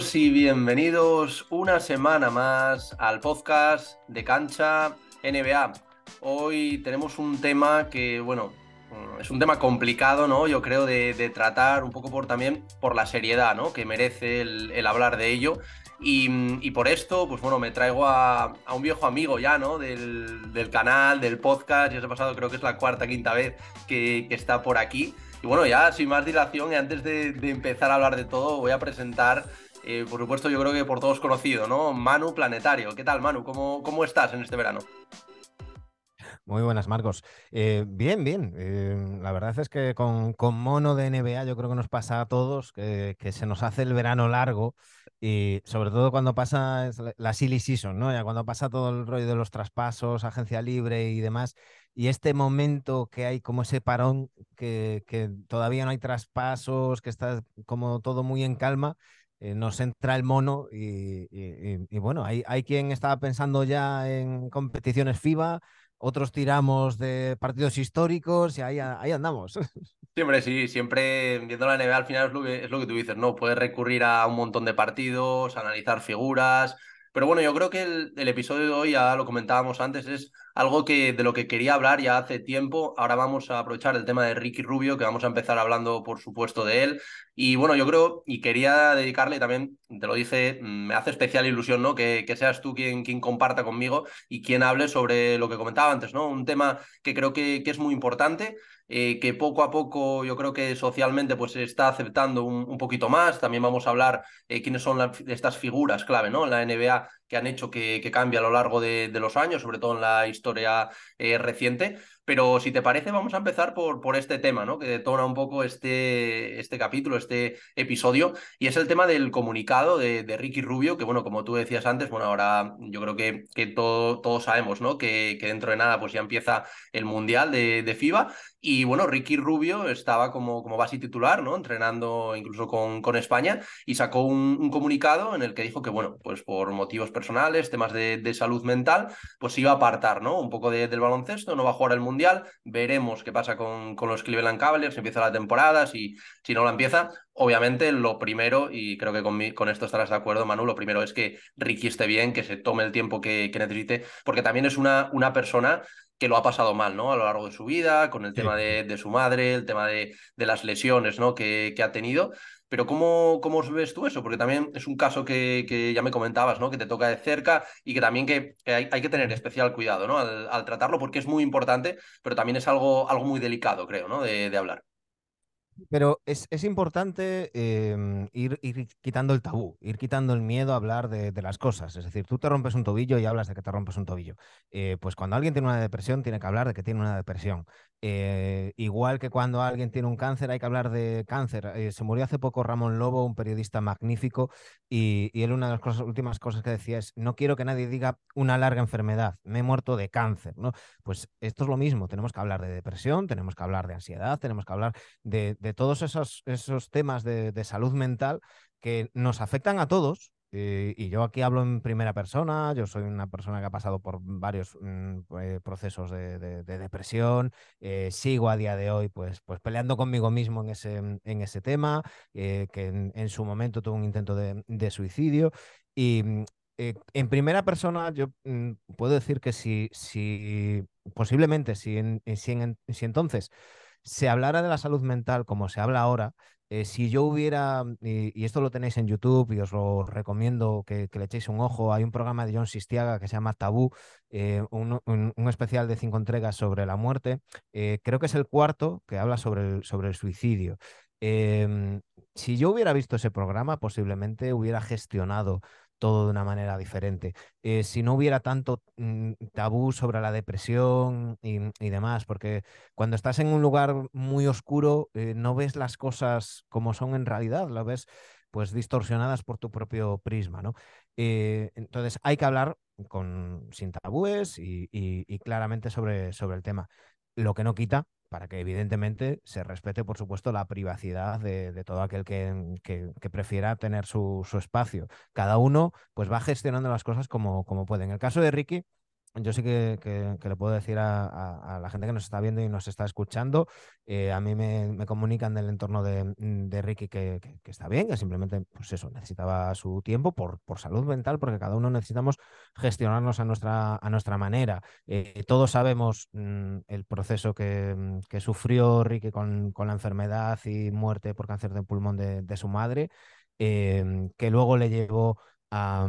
Y bienvenidos una semana más al podcast de Cancha NBA. Hoy tenemos un tema que, bueno, es un tema complicado, ¿no? Yo creo de, tratar un poco por también por la seriedad, ¿no? Que merece el, hablar de ello. Y, por esto, pues bueno, me traigo a, un viejo amigo ya, ¿no? Del, canal, del podcast. Ya se ha pasado, creo que es la cuarta, quinta vez que, está por aquí. Y bueno, ya sin más dilación y antes de, empezar a hablar de todo, voy a presentar, eh, por supuesto, yo creo que por todos conocido, ¿no? Manu Planetario. ¿Qué tal, Manu? ¿Cómo, cómo estás en este verano? Muy buenas, Marcos. Eh, bien, bien. Eh, la verdad es que con, mono de NBA yo creo que nos pasa a todos que, se nos hace el verano largo y sobre todo cuando pasa la silly season, ¿no? Ya cuando pasa todo el rollo de los traspasos, agencia libre y demás, y este momento que hay como ese parón, que, todavía no hay traspasos, que está como todo muy en calma, eh, nos entra el mono y, bueno, hay, hay quien estaba pensando ya en competiciones FIBA, otros tiramos de partidos históricos y ahí, ahí andamos. Siempre, sí, siempre viendo la NBA al final es lo, que, es lo que tú dices, ¿no? Puedes recurrir a un montón de partidos, analizar figuras, pero bueno, yo creo que el, el, episodio de hoy, ya lo comentábamos antes, es algo que de lo que quería hablar ya hace tiempo. Ahora vamos a aprovechar el tema de Ricky Rubio, que vamos a empezar hablando, por supuesto, de él. Y bueno, yo creo, y quería dedicarle también, te lo dije, mm, me hace especial ilusión, ¿no? Que, que seas tú quien, quien comparta conmigo y quien hable sobre lo que comentaba antes, ¿no? Un tema que creo que, que es muy importante. Eh, que poco a poco yo creo que socialmente pues se está aceptando un, poquito más. También vamos a hablar eh, quiénes son estas figuras clave ¿no? en la NBA que han hecho que, que cambie a lo largo de, los años, sobre todo en la historia eh, reciente. Pero si te parece, vamos a empezar por, por este tema, ¿no? Que detona un poco este, este capítulo, este episodio, y es el tema del comunicado de, de Ricky Rubio, que bueno, como tú decías antes, bueno, ahora yo creo que, que todo, todos sabemos, ¿no? Que, que, dentro de nada pues ya empieza el Mundial de, de FIBA, y bueno, Ricky Rubio estaba como, como base titular, ¿no? Entrenando incluso con, con España, y sacó un, un, comunicado en el que dijo que, bueno, pues por motivos personales, temas de, de salud mental, pues iba a apartar, ¿no? Un poco del baloncesto, no va a jugar el Mundial Veremos qué pasa con, con los Cleveland Cavaliers, empieza la temporada, si, si no la empieza. Obviamente, lo primero, y creo que con, con esto estarás de acuerdo, Manu, lo primero es que Ricky esté bien, que se tome el tiempo que, que necesite, porque también es una, una persona que lo ha pasado mal, ¿no? A lo largo de su vida, con el tema de, de, su madre, el tema de, de las lesiones, ¿no? Que, que, ha tenido. Pero ¿cómo, ¿cómo ves tú eso? Porque también es un caso que, que, ya me comentabas, ¿no? Que te toca de cerca y que también que, hay, hay, que tener especial cuidado, ¿no? Al, tratarlo porque es muy importante, pero también es algo, algo muy delicado, creo, ¿no? De, de hablar. Pero es, es importante eh, ir, ir, quitando el tabú, ir quitando el miedo a hablar de, de, las cosas. Es decir, tú te rompes un tobillo y hablas de que te rompes un tobillo. Eh, pues cuando alguien tiene una depresión, tiene que hablar de que tiene una depresión. Eh, igual que cuando alguien tiene un cáncer, hay que hablar de cáncer. Eh, se murió hace poco Ramón Lobo, un periodista magnífico, y, él una de las cosas, últimas cosas que decía es, no quiero que nadie diga una larga enfermedad, me he muerto de cáncer. ¿no? Pues esto es lo mismo, tenemos que hablar de depresión, tenemos que hablar de ansiedad, tenemos que hablar de, todos esos, esos temas de salud mental que nos afectan a todos, eh, y yo aquí hablo en primera persona, yo soy una persona que ha pasado por varios mm, eh, procesos de, de, de depresión, eh, sigo a día de hoy pues, pues peleando conmigo mismo en ese, en ese tema, que en, su momento tuve un intento de, suicidio y mm, en primera persona yo mm, puedo decir que si, si posiblemente, si, en, si, en, si entonces se hablara de la salud mental como se habla ahora, eh, si yo hubiera, y, y, esto lo tenéis en YouTube y os lo recomiendo que, le echéis un ojo, hay un programa de John Sistiaga que se llama Tabú, eh, un, especial de cinco entregas sobre la muerte, eh, creo que es el cuarto que habla sobre el, sobre el suicidio. Em, si yo hubiera visto ese programa, posiblemente hubiera gestionado todo de una manera diferente. Eh, si no hubiera tanto mm, tabú sobre la depresión y, y, demás, porque cuando estás en un lugar muy oscuro eh, no ves las cosas como son en realidad, lo ves pues distorsionadas por tu propio prisma, ¿no? Eh, entonces hay que hablar con, sin tabúes y, y, y claramente sobre, sobre el tema. Lo que no quita para que evidentemente se respete, por supuesto, la privacidad de, todo aquel que, que, que prefiera tener su, su, espacio. Cada uno pues va gestionando las cosas como, como puede. En el caso de Ricky, yo sí que, le puedo decir a, la gente que nos está viendo y nos está escuchando, eh, a mí me, comunican del entorno de, de Ricky que, está bien, que simplemente, pues eso, necesitaba su tiempo por, por salud mental, porque cada uno necesitamos gestionarnos a nuestra, a nuestra manera. Eh, todos sabemos mm, el proceso que, sufrió Ricky con, con, la enfermedad y muerte por cáncer de pulmón de, su madre, eh, que luego le llevó a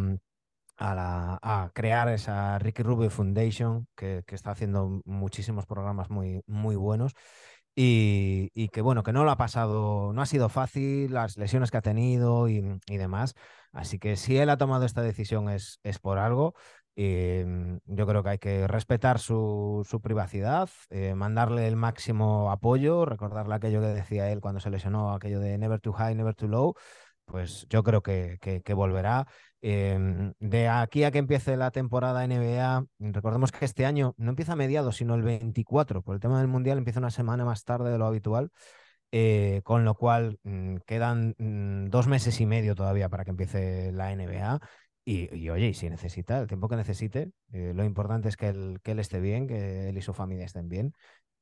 a, crear esa Ricky Rubio Foundation, que, está haciendo muchísimos programas muy, muy buenos. Y, que bueno, que no lo ha pasado, no ha sido fácil, las lesiones que ha tenido y, demás. Así que si él ha tomado esta decisión es, es por algo. Mm, yo creo que hay que respetar su, privacidad, eh, mandarle el máximo apoyo, recordarle aquello que decía él cuando se lesionó, aquello de never too high, never too low. Pues yo creo que, que volverá Em, de aquí a que empiece la temporada NBA, recordemos que este año no empieza a mediados, sino el 24, por el tema del Mundial empieza una semana más tarde de lo habitual, eh, con lo cual mm, quedan mm, dos meses y medio todavía para que empiece la NBA. Y, oye, y si necesita, el tiempo que necesite, eh, lo importante es que él, esté bien, que él y su familia estén bien.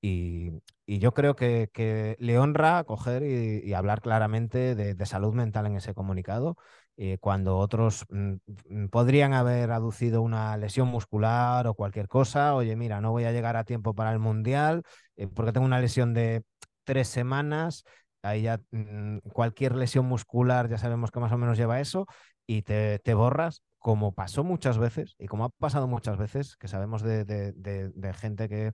Y, yo creo que, le honra coger y, hablar claramente de, salud mental en ese comunicado, eh, cuando otros mm, mm, podrían haber aducido una lesión muscular o cualquier cosa. Oye, mira, no voy a llegar a tiempo para el Mundial eh, porque tengo una lesión de tres semanas. Ahí ya mm, cualquier lesión muscular ya sabemos que más o menos lleva eso y te, borras como pasó muchas veces y como ha pasado muchas veces, que sabemos de gente que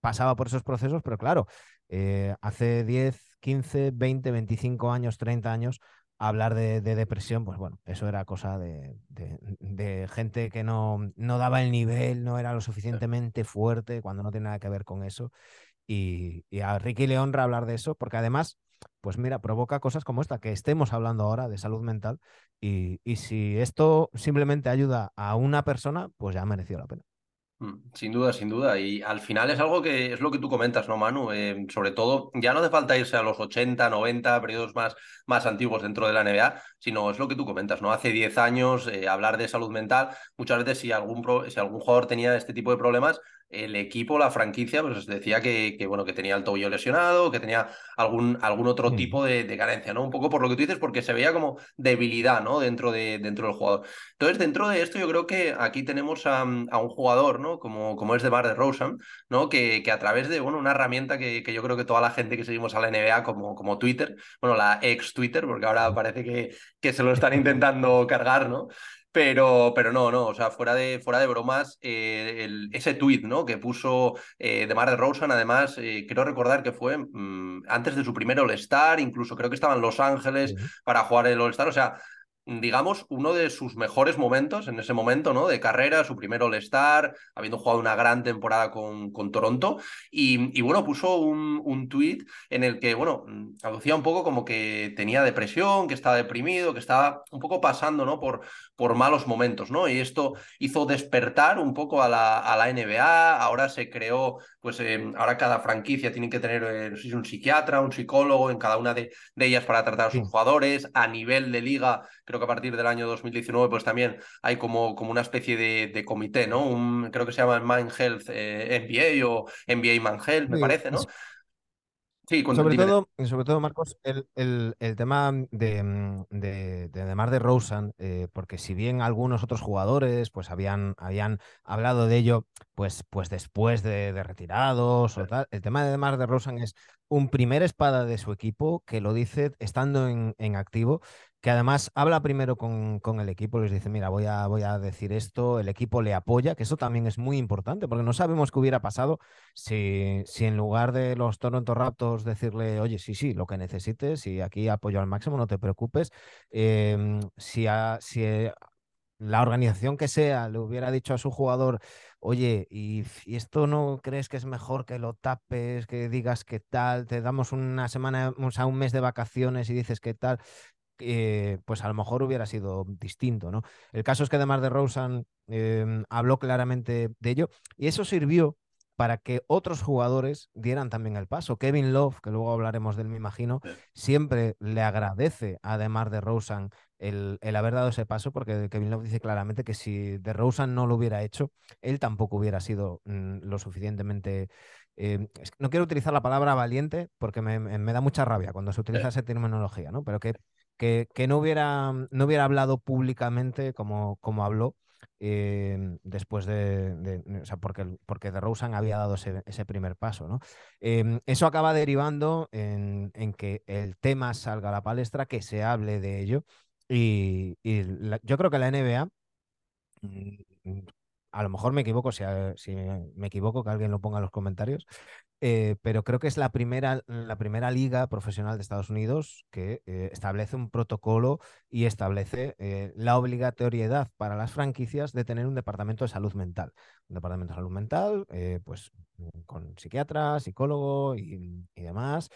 pasaba por esos procesos, pero claro, eh, hace 10, 15, 20, 25 años, 30 años, hablar de, depresión, pues bueno, eso era cosa de, gente que no, no, daba el nivel, no era lo suficientemente fuerte cuando no tiene nada que ver con eso. Y, a Ricky le honra hablar de eso, porque además, pues mira, provoca cosas como esta, que estemos hablando ahora de salud mental. Y, y si esto simplemente ayuda a una persona, pues ya ha merecido la pena. Mm, sin duda, sin duda. Y al final es algo que es lo que tú comentas, ¿no, Manu? Eh, sobre todo, ya no hace falta irse a los 80, 90, periodos más, más antiguos dentro de la NBA, sino es lo que tú comentas, ¿no? Hace 10 años, eh, hablar de salud mental, muchas veces si algún, si algún jugador tenía este tipo de problemas, el equipo, la franquicia, pues decía que, que, bueno, que tenía el tobillo lesionado, que tenía algún, algún otro tipo de, carencia, ¿no? Un poco por lo que tú dices, porque se veía como debilidad, ¿no? Dentro, de, dentro del jugador. Entonces, dentro de esto, yo creo que aquí tenemos a, un jugador, ¿no? Como, como es de Bar de Rosen, ¿no? Que, que, a través de, bueno, una herramienta que, que, yo creo que toda la gente que seguimos a la NBA, como, como Twitter, bueno, la ex Twitter, porque ahora parece que, que se lo están intentando cargar, ¿no? Pero, pero no, no, o sea, fuera de, fuera de bromas, eh, ese tweet ¿no? que puso eh, de Mar de Rosen, además, eh, quiero recordar que fue mm, antes de su primer All-Star, incluso creo que estaba en Los Ángeles para jugar el All-Star, o sea, digamos, uno de sus mejores momentos en ese momento, ¿no? De carrera, su primer All-Star, habiendo jugado una gran temporada con, con Toronto. Y, bueno, puso un, un tuit en el que, bueno, aducía un poco como que tenía depresión, que estaba deprimido, que estaba un poco pasando, ¿no? Por, por malos momentos, ¿no? Y esto hizo despertar un poco a la, a la NBA. Ahora se creó, pues, eh, ahora cada franquicia tiene que tener, eh, no sé si un psiquiatra, un psicólogo en cada una de, de ellas para tratar a sus jugadores. A nivel de liga, creo que a partir del año 2019 pues también hay como, como una especie de, comité, ¿no? Un, creo que se llama Mind Health eh, NBA o NBA Man Health, me parece, ¿no? Sí, sobre, todo, sobre todo, Marcos, el, el, tema de, de, de, Mar de Rosen, eh, porque si bien algunos otros jugadores pues habían, habían hablado de ello pues, pues después de, retirados o tal, el tema de Mar de Rosen es un primer espada de su equipo que lo dice estando en, en activo que además habla primero con, el equipo, les dice, mira, voy a, voy a decir esto, el equipo le apoya, que eso también es muy importante, porque no sabemos qué hubiera pasado si, si en lugar de los Toronto Raptors decirle, oye, sí, sí, lo que necesites, y aquí apoyo al máximo, no te preocupes, em, si, si la organización que sea le hubiera dicho a su jugador, oye, y, y, esto no crees que es mejor que lo tapes, que digas qué tal, te damos una semana, o sea, un mes de vacaciones y dices qué tal, eh, pues a lo mejor hubiera sido distinto, ¿no? El caso es que además de Rosen em, habló claramente de ello y eso sirvió para que otros jugadores dieran también el paso. Kevin Love, que luego hablaremos de él, me imagino, siempre le agradece, además de Rosen, el, haber dado ese paso, porque Kevin Love dice claramente que si de Rosen no lo hubiera hecho, él tampoco hubiera sido mm, lo suficientemente eh, no quiero utilizar la palabra valiente porque me, da mucha rabia cuando se utiliza esa terminología, ¿no? Pero que, que, no, hubiera, no hubiera hablado públicamente como, como habló eh, después de, o sea, porque, porque de Rosen había dado ese, primer paso, ¿no? Em, eso acaba derivando en, que el tema salga a la palestra, que se hable de ello. Y, yo creo que la NBA mm, a lo mejor me equivoco, si, si, me equivoco, que alguien lo ponga en los comentarios, eh, pero creo que es la primera, la primera liga profesional de Estados Unidos que eh, establece un protocolo y establece eh, la obligatoriedad para las franquicias de tener un departamento de salud mental. Un departamento de salud mental, pues con psiquiatra, psicólogo y, demás,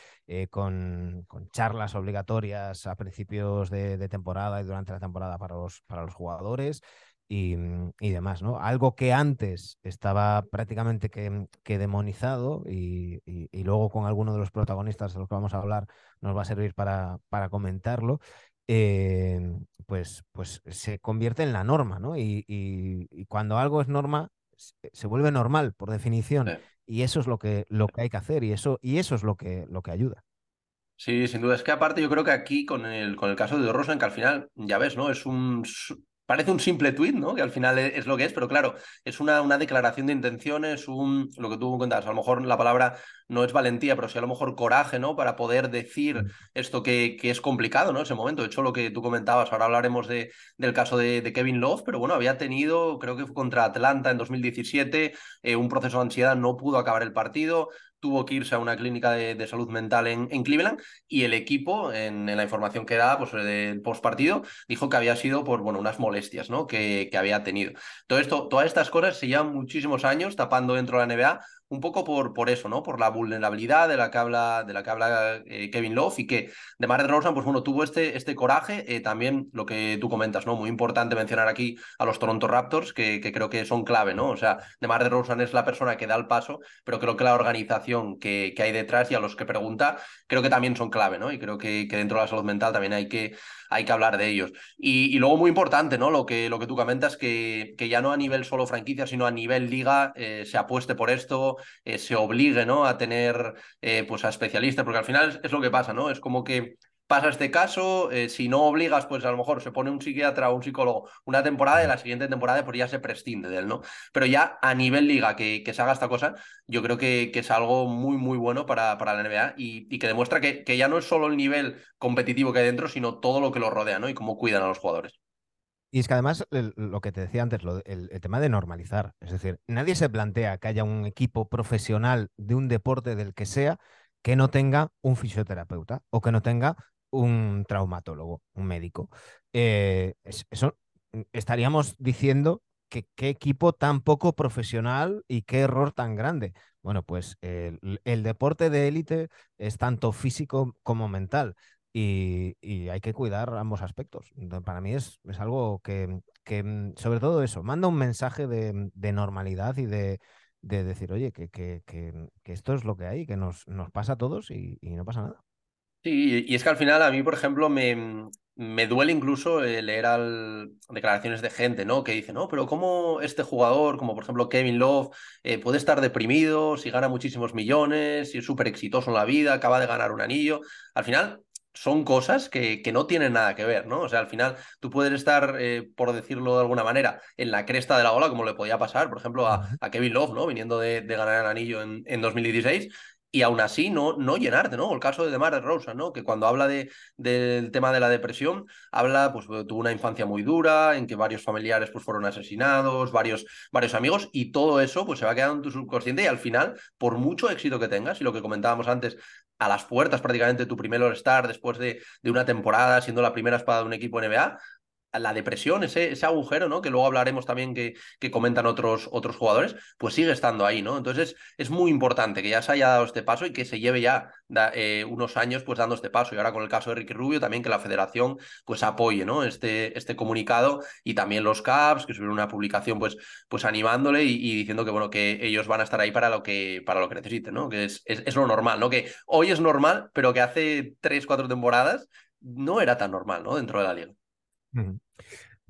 con, con, charlas obligatorias a principios de, de, temporada y durante la temporada para los, para los jugadores. Mm, y, demás, ¿no? Algo que antes estaba prácticamente que, mm, demonizado y, luego con alguno de los protagonistas de los que vamos a hablar nos va a servir para, para comentarlo, eh, pues, pues se convierte en la norma, ¿no? Y, cuando algo es norma, se vuelve normal, por definición. Y eso es lo que, lo que hay que hacer y eso, y eso es lo que, lo que ayuda. Sí, sin duda. Es que aparte yo creo que aquí con el, con el caso de Rosen, que al final, ya ves, ¿no? Es un Parece un simple tuit, ¿no? Que al final es, lo que es, pero claro, es una, una declaración de intenciones, un, lo que tú cuentas, a lo mejor la palabra no es valentía, pero sí a lo mejor coraje, ¿no? Para poder decir mm. esto que, que es complicado, ¿no? Ese momento. De hecho, lo que tú comentabas, ahora hablaremos de, del caso de, de Kevin Love, pero bueno, había tenido, creo que fue contra Atlanta en 2017, eh, un proceso de ansiedad, no pudo acabar el partido, tuvo que irse a una clínica de, salud mental en, en, Cleveland y el equipo, en, la información que da pues, del postpartido, dijo que había sido por bueno, unas molestias ¿no? que, que había tenido. Todo esto, todas estas cosas se llevan muchísimos años tapando dentro de la NBA un poco por, por eso, ¿no? Por la vulnerabilidad de la que habla, de la eh, Kevin Love y que de Mar Rosen, pues bueno, tuvo este, este coraje. Eh, también lo que tú comentas, ¿no? Muy importante mencionar aquí a los Toronto Raptors, que, que creo que son clave, ¿no? O sea, de Mar Rosen es la persona que da el paso, pero creo que la organización que, que hay detrás y a los que pregunta, creo que también son clave, ¿no? Y creo que, que dentro de la salud mental también hay que hay que hablar de ellos. Y, luego muy importante, ¿no? Lo que, lo que tú comentas, que, que ya no a nivel solo franquicia, sino a nivel liga eh, se apueste por esto, eh, se obligue, ¿no? A tener eh, pues a especialistas, porque al final es, lo que pasa, ¿no? Es como que pasa este caso, eh, si no obligas, pues a lo mejor se pone un psiquiatra o un psicólogo una temporada y la siguiente temporada pues ya se prescinde de él, ¿no? Pero ya a nivel liga que, que se haga esta cosa, yo creo que, es algo muy, muy bueno para, para la NBA y, que demuestra que, que, ya no es solo el nivel competitivo que hay dentro, sino todo lo que lo rodea, ¿no? Y cómo cuidan a los jugadores. Y es que además, lo que te decía antes, el, tema de normalizar, es decir, nadie se plantea que haya un equipo profesional de un deporte del que sea que no tenga un fisioterapeuta o que no tenga un traumatólogo, un médico. Eh, eso mm, estaríamos diciendo que qué equipo tan poco profesional y qué error tan grande. Bueno, pues el, deporte de élite es tanto físico como mental y, hay que cuidar ambos aspectos. Para mí es, es algo que, que, mm, sobre todo eso, manda un mensaje de, normalidad y de, decir, oye, que, que, esto es lo que hay, que nos, nos pasa a todos y no pasa nada. Sí, y es que al final a mí, por ejemplo, me, me duele incluso eh, leer al, declaraciones de gente, ¿no? Que dice, no, pero ¿cómo este jugador, como por ejemplo Kevin Love, eh, puede estar deprimido si gana muchísimos millones, si es súper exitoso en la vida, acaba de ganar un anillo? Al final, son cosas que, que, no tienen nada que ver, ¿no? O sea, al final tú puedes estar, eh, por decirlo de alguna manera, en la cresta de la ola, como le podía pasar, por ejemplo, a, a Kevin Love, ¿no? Viniendo de, de ganar el anillo en, en 2016 y aún así no, no llenarte, ¿no? El caso de Demar Rosa, ¿no? Que cuando habla de, del tema de la depresión, habla, pues tuvo una infancia muy dura, en que varios familiares pues fueron asesinados, varios, varios amigos, y todo eso pues se va quedando en tu subconsciente y al final, por mucho éxito que tengas, y lo que comentábamos antes, a las puertas prácticamente tu primer All-Star después de, de una temporada, siendo la primera espada de un equipo NBA, la depresión, ese, ese agujero, ¿no? Que luego hablaremos también que, que comentan otros, otros jugadores, pues sigue estando ahí, ¿no? Entonces es muy importante que ya se haya dado este paso y que se lleve ya eh, unos años pues dando este paso. Y ahora con el caso de Ricky Rubio, también que la federación pues apoye, ¿no? Este, este comunicado y también los Caps, que subieron una publicación pues, pues animándole y, diciendo que, bueno, que ellos van a estar ahí para lo que, para lo que necesiten, ¿no? Que es, es, es lo normal, ¿no? Que hoy es normal, pero que hace tres, cuatro temporadas no era tan normal, ¿no? Dentro de la liga.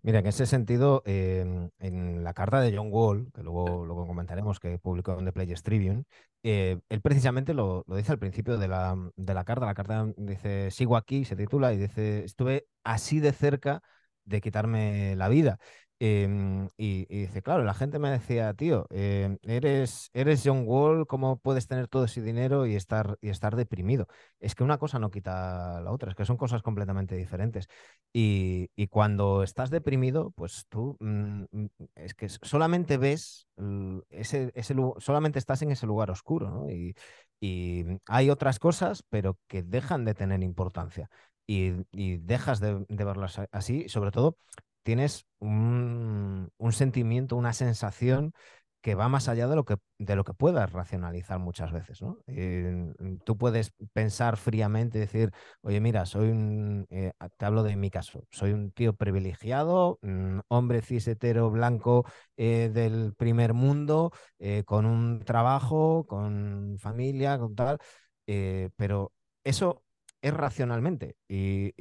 Mira, en ese sentido, em, en la carta de John Wall, que luego, luego comentaremos, que publicó en The Players Tribune, eh, él precisamente lo, lo, dice al principio de la, de la carta. La carta dice, sigo aquí, se titula, y dice, estuve así de cerca de quitarme la vida. Em, y, dice, claro, la gente me decía, tío, em, eres, eres John Wall, ¿cómo puedes tener todo ese dinero y estar, y estar deprimido? Es que una cosa no quita la otra, es que son cosas completamente diferentes. Y, cuando estás deprimido, pues tú mm, mm, es que solamente ves ese, ese, solamente estás en ese lugar oscuro, ¿no? Y, y hay otras cosas, pero que dejan de tener importancia. Y, y, dejas de, de, verlas así, sobre todo tienes un, sentimiento, una sensación que va más allá de lo que, de lo que puedas racionalizar muchas veces. Eh, tú puedes pensar fríamente y decir, oye, mira, soy un, eh, te hablo de mi caso, soy un tío privilegiado, hombre cis hetero blanco eh, del primer mundo, con un trabajo, con familia, con tal, pero eso es racionalmente. Y,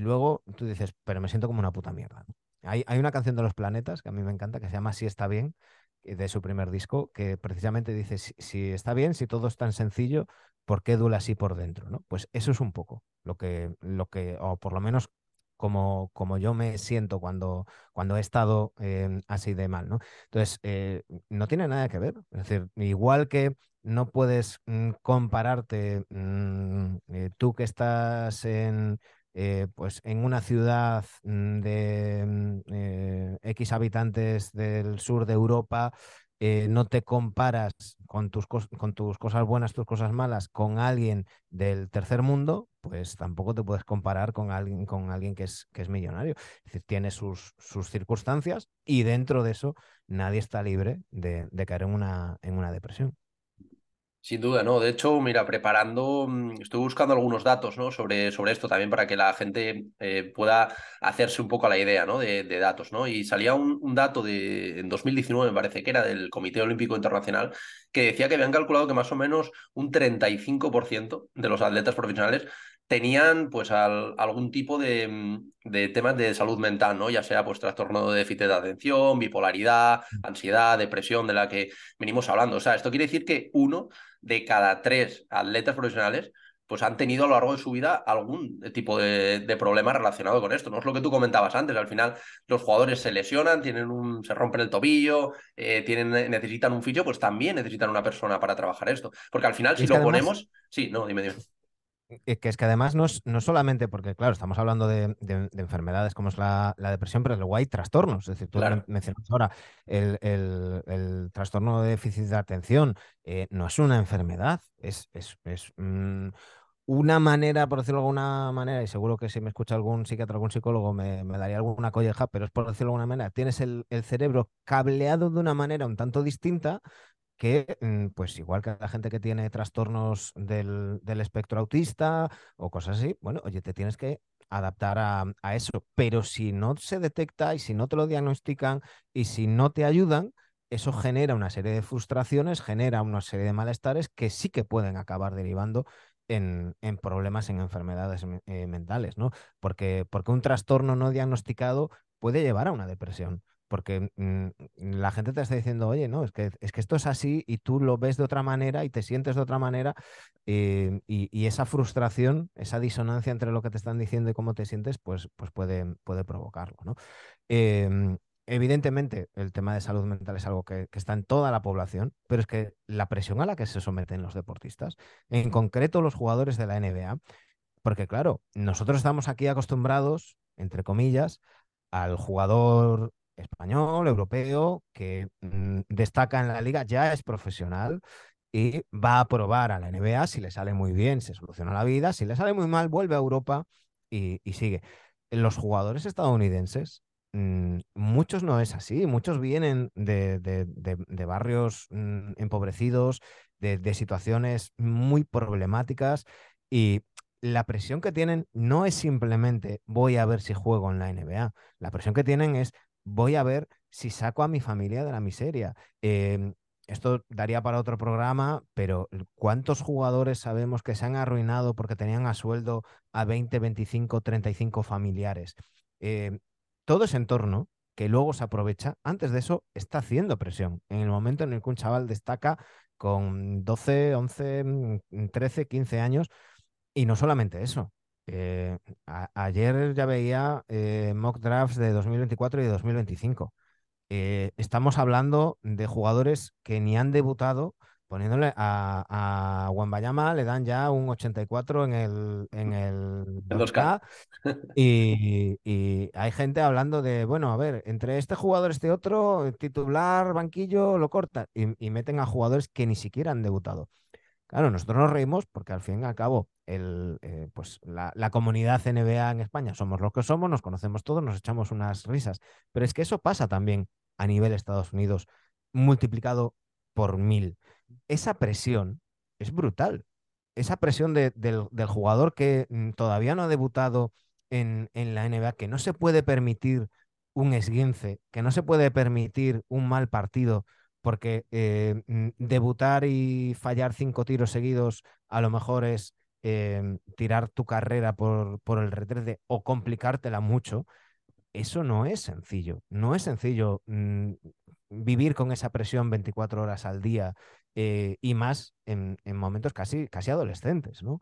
luego tú dices, pero me siento como una puta mierda. Hay, una canción de los planetas que a mí me encanta, que se llama Si está bien, de su primer disco, que precisamente dice, si, está bien, si todo es tan sencillo, ¿por qué duele así por dentro? ¿no? Pues eso es un poco lo que, lo que o por lo menos como, como yo me siento cuando, cuando he estado em, así de mal, ¿no? Entonces, eh, no tiene nada que ver. Es decir, igual que no puedes mm, compararte mm, eh, tú que estás en, eh, pues en una ciudad mm, de mm, eh, X habitantes del sur de Europa, eh, no te comparas con tus, con tus cosas buenas, tus cosas malas, con alguien del tercer mundo, pues tampoco te puedes comparar con alguien, con alguien que, es, que es millonario. Es decir, tiene sus, circunstancias y dentro de eso nadie está libre de, de caer en una, en una depresión. Sin duda, ¿no? De hecho, mira, preparando, mm, estoy buscando algunos datos, ¿no? Sobre, sobre esto también para que la gente eh, pueda hacerse un poco la idea, ¿no? De, datos, ¿no? Y salía un, un, dato de, en 2019, me parece que era del Comité Olímpico Internacional, que decía que habían calculado que más o menos un 35% de los atletas profesionales tenían pues algún tipo de, mm, de, temas de salud mental, ¿no? Ya sea pues trastorno de déficit de atención, bipolaridad, ansiedad, depresión, de la que venimos hablando. O sea, esto quiere decir que uno de cada tres atletas profesionales pues han tenido a lo largo de su vida algún tipo de, problema relacionado con esto. No es lo que tú comentabas antes. Al final, los jugadores se lesionan, tienen un, se rompen el tobillo, eh, tienen, necesitan un fisio, pues también necesitan una persona para trabajar esto. Porque al final, si lo ponemos. Sí, no, dime, dime. Que es que además no, es, no solamente porque, claro, estamos hablando de, enfermedades como es la, depresión, pero luego hay trastornos. Es decir, tú mencionas ahora el, trastorno de déficit de atención. Eh, no es una enfermedad, es, es, mm, una manera, por decirlo de alguna manera, y seguro que si me escucha algún psiquiatra, algún psicólogo, me, me daría alguna colleja, pero es por decirlo de alguna manera, tienes el, el cerebro cableado de una manera un tanto distinta que, mm, pues igual que la gente que tiene trastornos del, espectro autista o cosas así, bueno, oye, te tienes que adaptar a, eso. Pero si no se detecta y si no te lo diagnostican y si no te ayudan, eso genera una serie de frustraciones, genera una serie de malestares que sí que pueden acabar derivando en, problemas, en enfermedades eh, mentales, ¿no? Porque, porque un trastorno no diagnosticado puede llevar a una depresión porque mm, la gente te está diciendo, oye, no, es que, es que esto es así y tú lo ves de otra manera y te sientes de otra manera eh, y, esa frustración, esa disonancia entre lo que te están diciendo y cómo te sientes, pues, pues puede, puede provocarlo, ¿no? Em, evidentemente, el tema de salud mental es algo que, que, está en toda la población, pero es que la presión a la que se someten los deportistas, en concreto los jugadores de la NBA, porque claro, nosotros estamos aquí acostumbrados, entre comillas, al jugador español, europeo, que mm, destaca en la liga, ya es profesional y va a probar a la NBA. Si le sale muy bien, se soluciona la vida. Si le sale muy mal, vuelve a Europa y, sigue. Los jugadores estadounidenses, mm, muchos no es así. Muchos vienen de, barrios mm, empobrecidos, de situaciones muy problemáticas y la presión que tienen no es simplemente voy a ver si juego en la NBA. La presión que tienen es voy a ver si saco a mi familia de la miseria. Em, esto daría para otro programa, pero ¿cuántos jugadores sabemos que se han arruinado porque tenían a sueldo a 20, 25, 35 familiares? Em, todo ese entorno que luego se aprovecha, antes de eso está haciendo presión. En el momento en el que un chaval destaca con 12, 11, 13, 15 años, y no solamente eso. Eh, ayer ya veía eh, mock drafts de 2024 y de 2025. Eh, estamos hablando de jugadores que ni han debutado, poniéndole a, a Wambayama le dan ya un 84 en el, en el 2K. Y, hay gente hablando de, bueno, a ver, entre este jugador y este otro, titular, banquillo, lo corta. Y, meten a jugadores que ni siquiera han debutado. Claro, nosotros nos reímos porque al fin y al cabo el, eh, pues la, la, comunidad NBA en España somos lo que somos, nos conocemos todos, nos echamos unas risas. Pero es que eso pasa también a nivel Estados Unidos, multiplicado por mil. Esa presión es brutal. Esa presión del, jugador que mm, todavía no ha debutado en, la NBA, que no se puede permitir un esguince, que no se puede permitir un mal partido, porque eh, mm, debutar y fallar cinco tiros seguidos a lo mejor es em, tirar tu carrera por, por el retrete o complicártela mucho eso no es sencillo. No es sencillo mm, vivir con esa presión 24 horas al día eh, y más en, momentos casi, casi adolescentes, ¿no?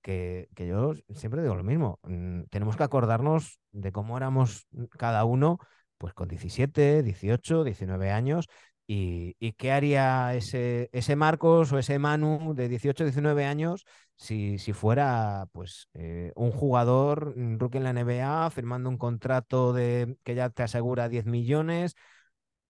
Que, yo siempre digo lo mismo. Mm, tenemos que acordarnos de cómo éramos cada uno, pues con 17, 18, 19 años ¿Y, qué haría ese, ese, Marcos o ese Manu de 18, 19 años si, si fuera pues, eh, un jugador rookie en la NBA firmando un contrato de, que ya te asegura 10 millones?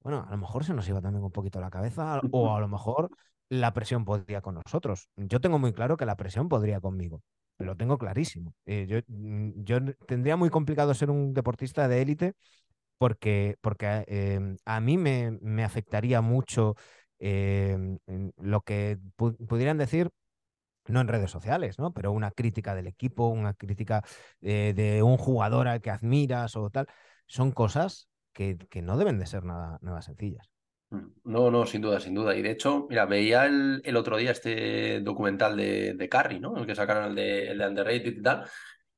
Bueno, a lo mejor se nos iba también un poquito la cabeza o a lo mejor la presión podría con nosotros. Yo tengo muy claro que la presión podría conmigo. Lo tengo clarísimo. Eh, yo, mm, yo tendría muy complicado ser un deportista de élite porque, porque em, a mí me, me afectaría mucho em, lo que pudieran decir no en redes sociales, ¿no? Pero una crítica del equipo, una crítica eh, de un jugador al que admiras o tal, son cosas que, que no deben de ser nada, nada, sencillas. Mm, no, no, sin duda, sin duda. Y de hecho, mira, veía el, el otro día este documental de, de Carry, ¿no? El que sacaron el de, el de Underrated y tal.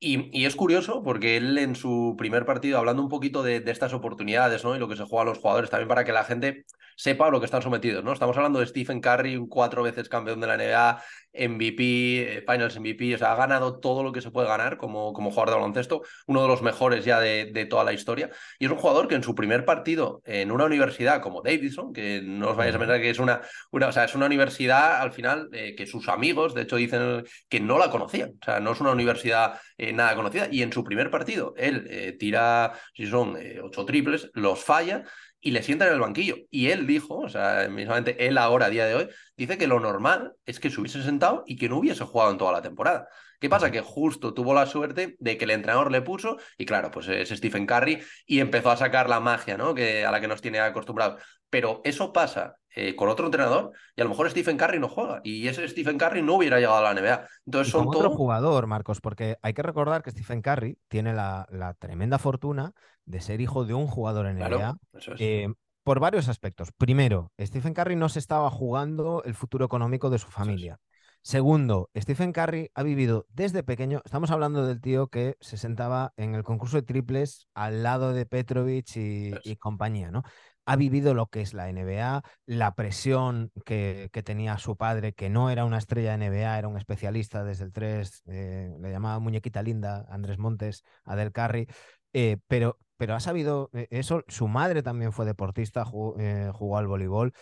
Y, es curioso porque él en su primer partido, hablando un poquito de, estas oportunidades ¿no? y lo que se juega a los jugadores, también para que la gente sepa lo que están sometidos. ¿no? Estamos hablando de Stephen Curry, un cuatro veces campeón de la NBA, MVP, eh, Finals MVP, o sea, ha ganado todo lo que se puede ganar como, como jugador de baloncesto, uno de los mejores ya de, toda la historia. Y es un jugador que en su primer partido en una universidad como Davidson, que no os vayáis a pensar que es una, una, o sea, es una universidad al final eh, que sus amigos, de hecho, dicen que no la conocían. O sea, no es una universidad eh, nada conocida. Y en su primer partido, él tira, si son ocho triples, los falla y le sientan en el banquillo. Y él dijo, o sea, mismamente él ahora, a día de hoy, dice que lo normal es que se hubiese sentado y que no hubiese jugado en toda la temporada. ¿Qué pasa? Que justo tuvo la suerte de que el entrenador le puso, y claro, pues es Stephen Curry, y empezó a sacar la magia, ¿no? Que, a la que nos tiene acostumbrados. Pero eso pasa eh, con otro entrenador, y a lo mejor Stephen Curry no juega, y ese Stephen Curry no hubiera llegado a la NBA. Entonces son otro jugador, Marcos, porque hay que recordar que Stephen Curry tiene la, tremenda fortuna de ser hijo de un jugador en NBA. Eh, por varios aspectos. Primero, Stephen Curry no se estaba jugando el futuro económico de su familia. Segundo, Stephen Curry ha vivido desde pequeño, estamos hablando del tío que se sentaba en el concurso de triples al lado de Petrovich y, compañía, ¿no? Ha vivido lo que es la NBA, la presión que, tenía su padre, que no era una estrella de NBA, era un especialista desde el 3, eh, le llamaba muñequita linda, Andrés Montes, Adel Curry, eh, pero, pero ha sabido eh, eso, su madre también fue deportista, jugó, al voleibol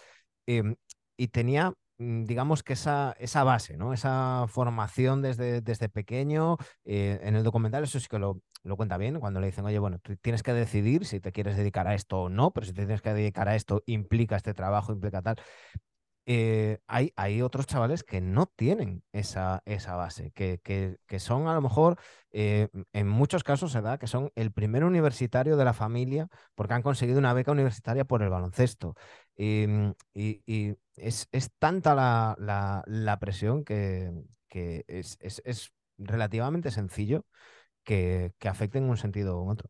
em, y tenía digamos que esa, esa base, ¿no? Esa formación desde, desde pequeño. Eh, en el documental eso sí que lo, lo, cuenta bien, cuando le dicen, oye, bueno, tú tienes que decidir si te quieres dedicar a esto o no, pero si te tienes que dedicar a esto, implica este trabajo, implica tal. Eh, hay, hay, otros chavales que no tienen esa, esa base, que, que, son a lo mejor, eh, en muchos casos se da que son el primer universitario de la familia porque han conseguido una beca universitaria por el baloncesto. Em, y, y, es, es, tanta la, la, presión que, que es, es, es, relativamente sencillo que, que afecte en un sentido u otro.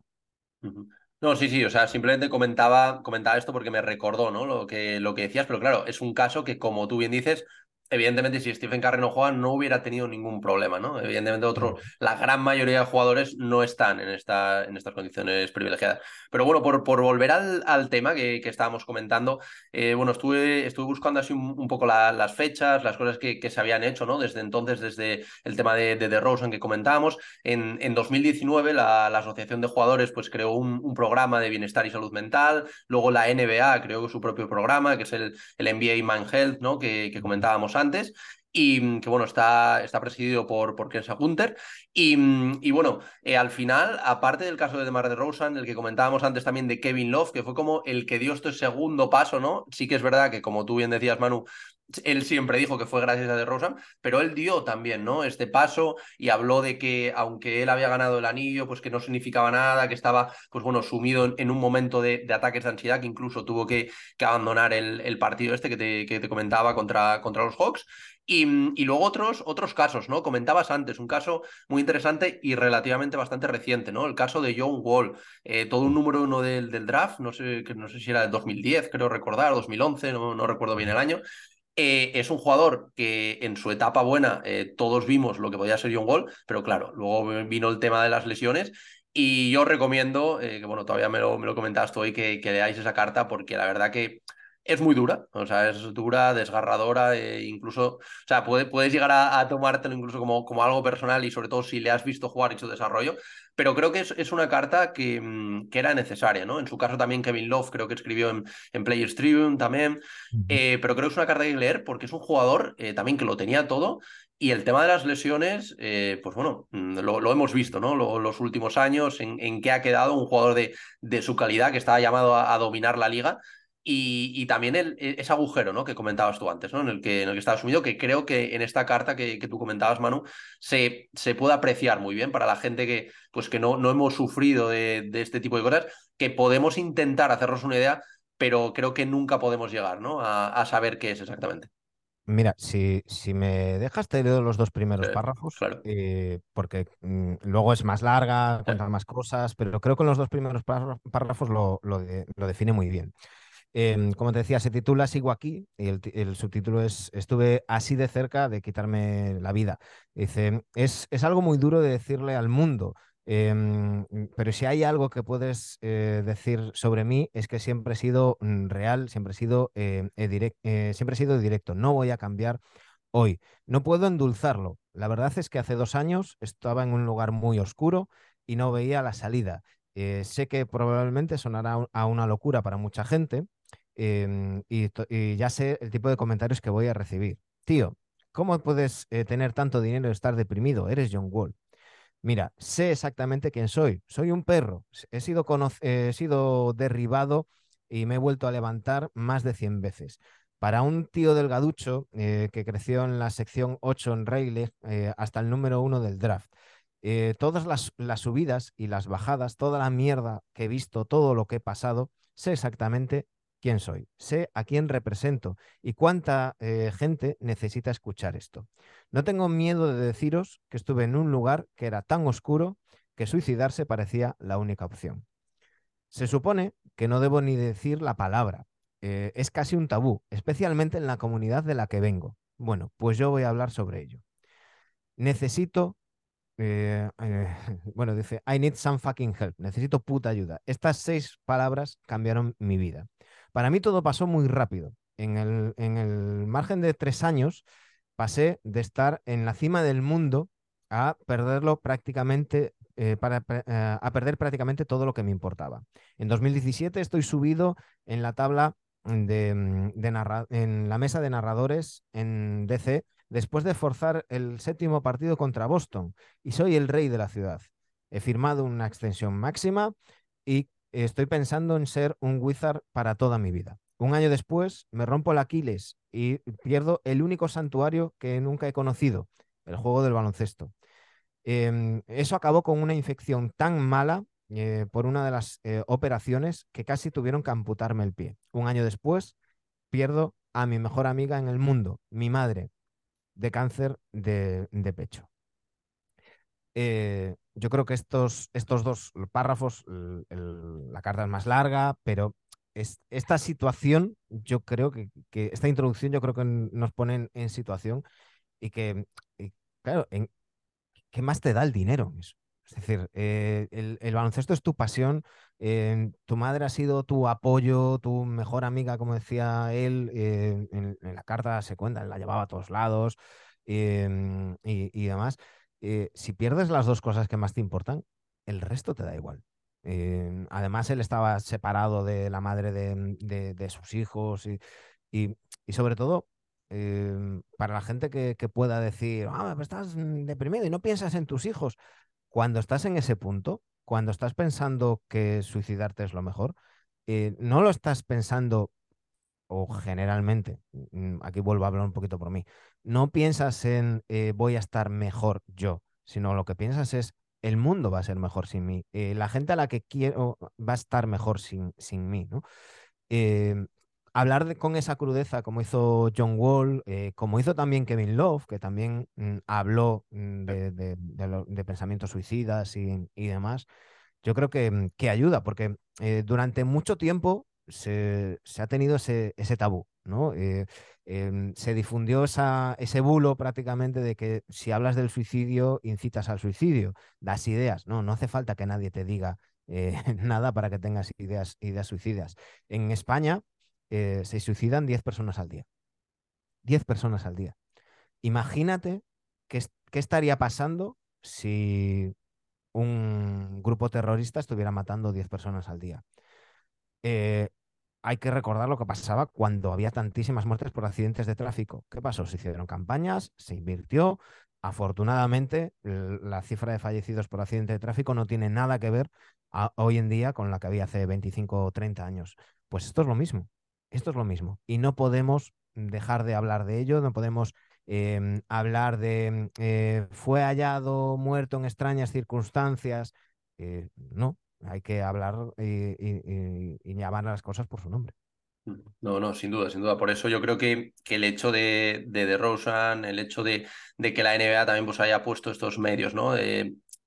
No, sí, sí, o sea, simplemente comentaba, comentaba esto porque me recordó, ¿no? Lo que, lo que decías, pero claro, es un caso que, como tú bien dices, evidentemente, si Stephen Curry no juega, no hubiera tenido ningún problema, ¿no? Evidentemente, otro, la gran mayoría de jugadores no están en, esta, en estas condiciones privilegiadas. Pero bueno, por, por volver al, al tema que, que, estábamos comentando, eh, bueno, estuve, estuve buscando así un, un poco la, las fechas, las cosas que, que, se habían hecho, ¿no? Desde entonces, desde el tema de, de The Rosen que comentábamos. En, en 2019, la, la, Asociación de Jugadores pues creó un, un, programa de bienestar y salud mental. Luego la NBA creó su propio programa, que es el, el NBA Man Health, ¿no? Que, que comentábamos antes y mm, que bueno, está, está presidido por, por Kensa Gunter. Y, mm, y bueno, eh, al final, aparte del caso de DeMar DeRozan, el que comentábamos antes también de Kevin Love, que fue como el que dio este segundo paso, ¿no? Sí que es verdad que, como tú bien decías, Manu, él siempre dijo que fue gracias a DeRozan, pero él dio también, ¿no? Este paso y habló de que aunque él había ganado el anillo, pues que no significaba nada, que estaba, pues bueno, sumido en, un momento de, ataques de ansiedad, que incluso tuvo que, abandonar el, partido este que te, comentaba contra, los Hawks. Y, luego otros, otros casos, ¿no? Comentabas antes, un caso muy interesante y relativamente bastante reciente, ¿no? El caso de John Wall, eh, todo un número uno del, draft, no sé, no sé si era del 2010, creo recordar, 2011, no, no recuerdo bien el año. Eh, es un jugador que en su etapa buena eh, todos vimos lo que podía ser John Wall, pero claro, luego vino el tema de las lesiones. Y yo recomiendo, eh, que bueno, todavía me lo, me lo comentabas tú hoy, que, que leáis esa carta porque la verdad que es muy dura, o sea, es dura, desgarradora, e incluso, o sea, puede, puedes llegar a, a, tomártelo incluso como, como algo personal y sobre todo si le has visto jugar y su desarrollo, pero creo que es, es una carta que, mm, que, era necesaria, ¿no? En su caso también Kevin Love creo que escribió en, en Players Tribune también, eh, pero creo que es una carta que hay que leer porque es un jugador eh, también que lo tenía todo y el tema de las lesiones, eh, pues bueno, mm, lo, lo, hemos visto, ¿no? Lo, los últimos años en, en qué ha quedado un jugador de, de su calidad que estaba llamado a, a dominar la liga y, y, también el, e, ese agujero ¿no? que comentabas tú antes, ¿no? en, el que, en el que estaba sumido, que creo que en esta carta que, que, tú comentabas, Manu, se, se puede apreciar muy bien para la gente que, pues, que no, no hemos sufrido de, de este tipo de cosas, que podemos intentar hacernos una idea, pero creo que nunca podemos llegar ¿no? a, a saber qué es exactamente. Mira, si, si, me dejas, te leo los dos primeros eh, párrafos, claro. eh, porque mmm, luego es más larga, cuenta eh. más cosas, pero creo que los dos primeros párrafos lo, lo, de, lo define muy bien. Eh, como te decía, se titula Sigo aquí y el, subtítulo es Estuve así de cerca de quitarme la vida. Dice, es, es algo muy duro de decirle al mundo, eh, pero si hay algo que puedes eh, decir sobre mí es que siempre he sido mm, real, siempre he sido, eh, eh, siempre he sido directo, no voy a cambiar hoy. No puedo endulzarlo. La verdad es que hace dos años estaba en un lugar muy oscuro y no veía la salida. Sé que probablemente sonará a una locura para mucha gente, eh, y, ya sé el tipo de comentarios que voy a recibir. Tío, ¿cómo puedes eh, tener tanto dinero y estar deprimido? Eres John Wall. Mira, sé exactamente quién soy. Soy un perro. He sido, he sido derribado y me he vuelto a levantar más de 100 veces. Para un tío delgaducho eh, que creció en la sección 8 en Rayleigh eh, hasta el número 1 del draft, eh, todas las, las, subidas y las bajadas, toda la mierda que he visto, todo lo que he pasado, sé exactamente quién soy, sé a quién represento y cuánta eh, gente necesita escuchar esto. No tengo miedo de deciros que estuve en un lugar que era tan oscuro que suicidarse parecía la única opción. Se supone que no debo ni decir la palabra, eh, es casi un tabú, especialmente en la comunidad de la que vengo. Bueno, pues yo voy a hablar sobre ello. Necesito eh, bueno, dice, I need some fucking help, necesito puta ayuda. Estas seis palabras cambiaron mi vida. Para mí todo pasó muy rápido. En el, en el margen de tres años pasé de estar en la cima del mundo a perderlo prácticamente, eh, para, eh, a perder prácticamente todo lo que me importaba. En 2017 estoy subido en la tabla de, mm, de en la mesa de narradores en DC después de forzar el séptimo partido contra Boston y soy el rey de la ciudad. He firmado una extensión máxima y estoy pensando en ser un wizard para toda mi vida. Un año después me rompo el Aquiles y pierdo el único santuario que nunca he conocido, el juego del baloncesto. Eh, eso acabó con una infección tan mala eh, por una de las eh, operaciones que casi tuvieron que amputarme el pie. Un año después pierdo a mi mejor amiga en el mundo, mi madre, de cáncer de, de pecho. Eh, yo creo que estos, estos dos párrafos, la carta es más larga, pero esta situación, yo creo que, esta introducción, yo creo que nos pone en, situación y que, claro, ¿qué más te da el dinero? Es decir, eh, el, baloncesto es tu pasión, eh, tu madre ha sido tu apoyo, tu mejor amiga, como decía él, eh, en, la carta se cuenta, la llevaba a todos lados em, y, demás. Si pierdes las dos cosas que más te importan, el resto te da igual. Em, además, él estaba separado de la madre de, sus hijos y, sobre todo, em, para la gente que, pueda decir, ah, estás deprimido y no piensas en tus hijos cuando estás en ese punto, cuando estás pensando que suicidarte es lo mejor, eh, no lo estás pensando, o generalmente, mm, aquí vuelvo a hablar un poquito por mí, no piensas en eh, voy a estar mejor yo, sino lo que piensas es el mundo va a ser mejor sin mí, eh, la gente a la que quiero va a estar mejor sin, sin mí, ¿no? hablar con esa crudeza como hizo John Wall, eh, como hizo también Kevin Love, que también mm, habló mm, de, pensamientos suicidas y, demás, yo creo que, que ayuda, porque eh, durante mucho tiempo se, ha tenido ese, tabú, ¿no? Eh, em, se difundió ese bulo prácticamente de que si hablas del suicidio, incitas al suicidio, das ideas, no, no hace falta que nadie te diga nada para que tengas ideas, ideas suicidas. En España, eh, se suicidan 10 personas al día. 10 personas al día. Imagínate qué, estaría pasando si un grupo terrorista estuviera matando 10 personas al día. Eh, hay que recordar lo que pasaba cuando había tantísimas muertes por accidentes de tráfico. ¿Qué pasó? Se hicieron campañas, se invirtió. Afortunadamente, la cifra de fallecidos por accidente de tráfico no tiene nada que ver hoy en día con la que había hace 25 o 30 años. Pues esto es lo mismo. Esto es lo mismo. Y no podemos dejar de hablar de ello, no podemos em, hablar de eh, fue hallado muerto en extrañas circunstancias. Eh, no, hay que hablar y, llamar a las cosas por su nombre. Mm, no, no, sin duda, sin duda. Por eso yo creo que, que el hecho de, de, de el hecho de, de, que la NBA también pues, haya puesto estos medios, ¿no?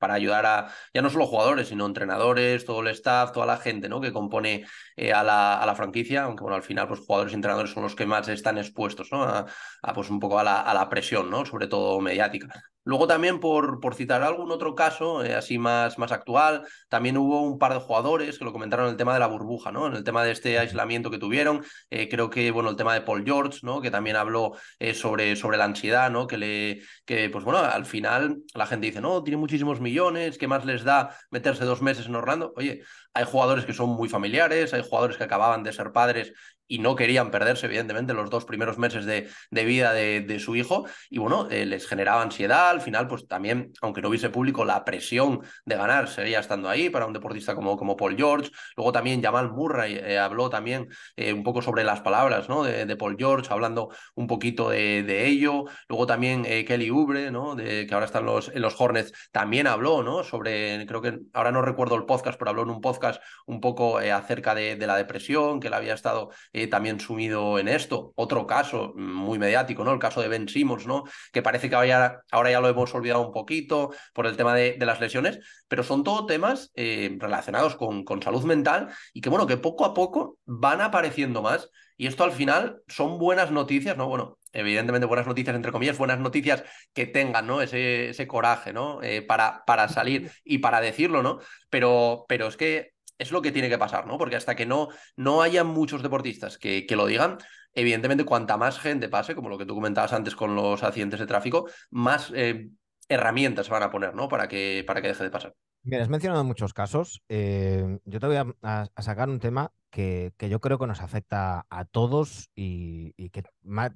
para ayudar a ya no solo jugadores, sino entrenadores, todo el staff, toda la gente ¿no? que compone eh, a, la, a, la, franquicia, aunque bueno, al final pues jugadores y entrenadores son los que más están expuestos ¿no? a, pues un poco a la, a la presión, ¿no? sobre todo mediática. Luego también, por, por citar algún otro caso, eh, así más, más actual, también hubo un par de jugadores que lo comentaron en el tema de la burbuja, ¿no? En el tema de este aislamiento que tuvieron. Eh, creo que, bueno, el tema de Paul George, ¿no? Que también habló eh, sobre, sobre la ansiedad, ¿no? Que le, que, pues bueno, al final la gente dice, no, tiene muchísimos millones, ¿qué más les da meterse dos meses en Orlando? Oye, hay jugadores que son muy familiares, hay jugadores que acababan de ser padres y no querían perderse, evidentemente, los dos primeros meses de, vida de, su hijo. Y bueno, eh, les generaba ansiedad. Al final, pues también, aunque no hubiese público, la presión de ganar seguía estando ahí para un deportista como, como Paul George. Luego también Jamal Murray eh, habló también eh, un poco sobre las palabras ¿no? de, Paul George, hablando un poquito de, ello. Luego también Kelly Ubre, ¿no? que ahora están los, en los Hornets, también habló ¿no? sobre, creo que ahora no recuerdo el podcast, pero habló en un podcast un poco acerca de, la depresión, que él había estado también sumido en esto. Otro caso muy mediático, ¿no? El caso de Ben Simmons, ¿no? Que parece que ahora, ahora ya lo hemos olvidado un poquito por el tema de, las lesiones, pero son todo temas eh, relacionados con, con salud mental y que, bueno, que poco a poco van apareciendo más. Y esto al final son buenas noticias, ¿no? Bueno, evidentemente buenas noticias, entre comillas, buenas noticias que tengan, ¿no? Ese, ese coraje, ¿no? Eh, para, para salir y para decirlo, ¿no? Pero, pero es que es lo que tiene que pasar, ¿no? Porque hasta que no, no haya muchos deportistas que, que lo digan, evidentemente cuanta más gente pase, como lo que tú comentabas antes con los accidentes de tráfico, más eh, herramientas van a poner, ¿no? Para que, para que deje de pasar. Mira, has mencionado muchos casos. Eh, yo te voy a, sacar un tema que, que, yo creo que nos afecta a todos y, que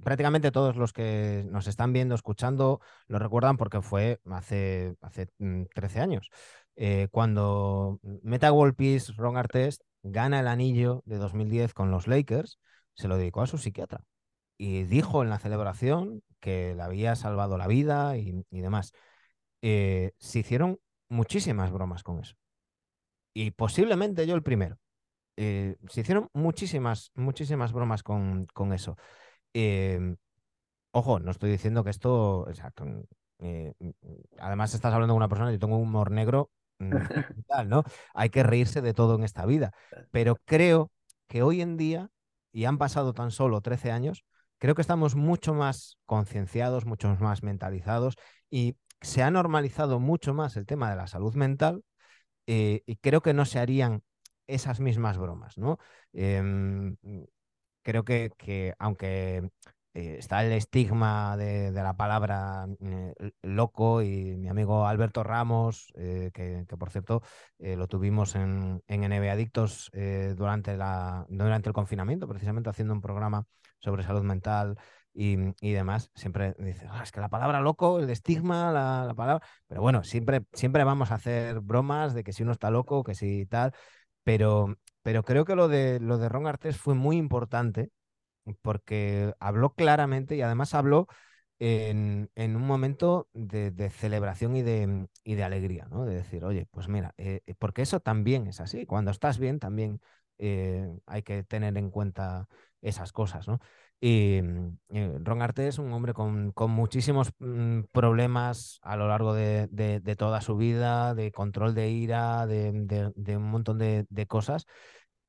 prácticamente todos los que nos están viendo, escuchando, lo recuerdan porque fue hace, hace 13 mm, años. Eh, cuando Meta World Peace, Ron Artest, gana el anillo de 2010 con los Lakers, se lo dedicó a su psiquiatra. Y dijo en la celebración que le había salvado la vida y, demás. Eh, se hicieron muchísimas bromas con eso. Y posiblemente yo el primero. Eh, se hicieron muchísimas, muchísimas bromas con, con eso. ojo, no estoy diciendo que esto. además, estás hablando de una persona, yo tengo un humor negro Mm, ¿no? Hay que reírse de todo en esta vida, pero creo que hoy en día, y han pasado tan solo 13 años, creo que estamos mucho más concienciados, mucho más mentalizados y se ha normalizado mucho más el tema de la salud mental eh, y creo que no se harían esas mismas bromas, ¿no? Em, creo que, que aunque eh, está el estigma de, la palabra eh, loco y mi amigo Alberto Ramos, que, por cierto lo tuvimos en, en NBA Adictos durante, la, durante el confinamiento, precisamente haciendo un programa sobre salud mental y, demás, siempre dice, ah, es que la palabra loco, el estigma, la, palabra, pero bueno, siempre, siempre vamos a hacer bromas de que si uno está loco, que si tal, pero, pero creo que lo de, lo de Ron Artes fue muy importante porque habló claramente y además habló en, un momento de, celebración y de, y de, alegría, ¿no? De decir, oye, pues mira, eh, eh, porque eso también es así. Cuando estás bien, también eh, hay que tener en cuenta esas cosas, ¿no? Y Ron Arte es un hombre con, muchísimos mm, problemas a lo largo de, de, toda su vida, de control de ira, de, un montón de, cosas,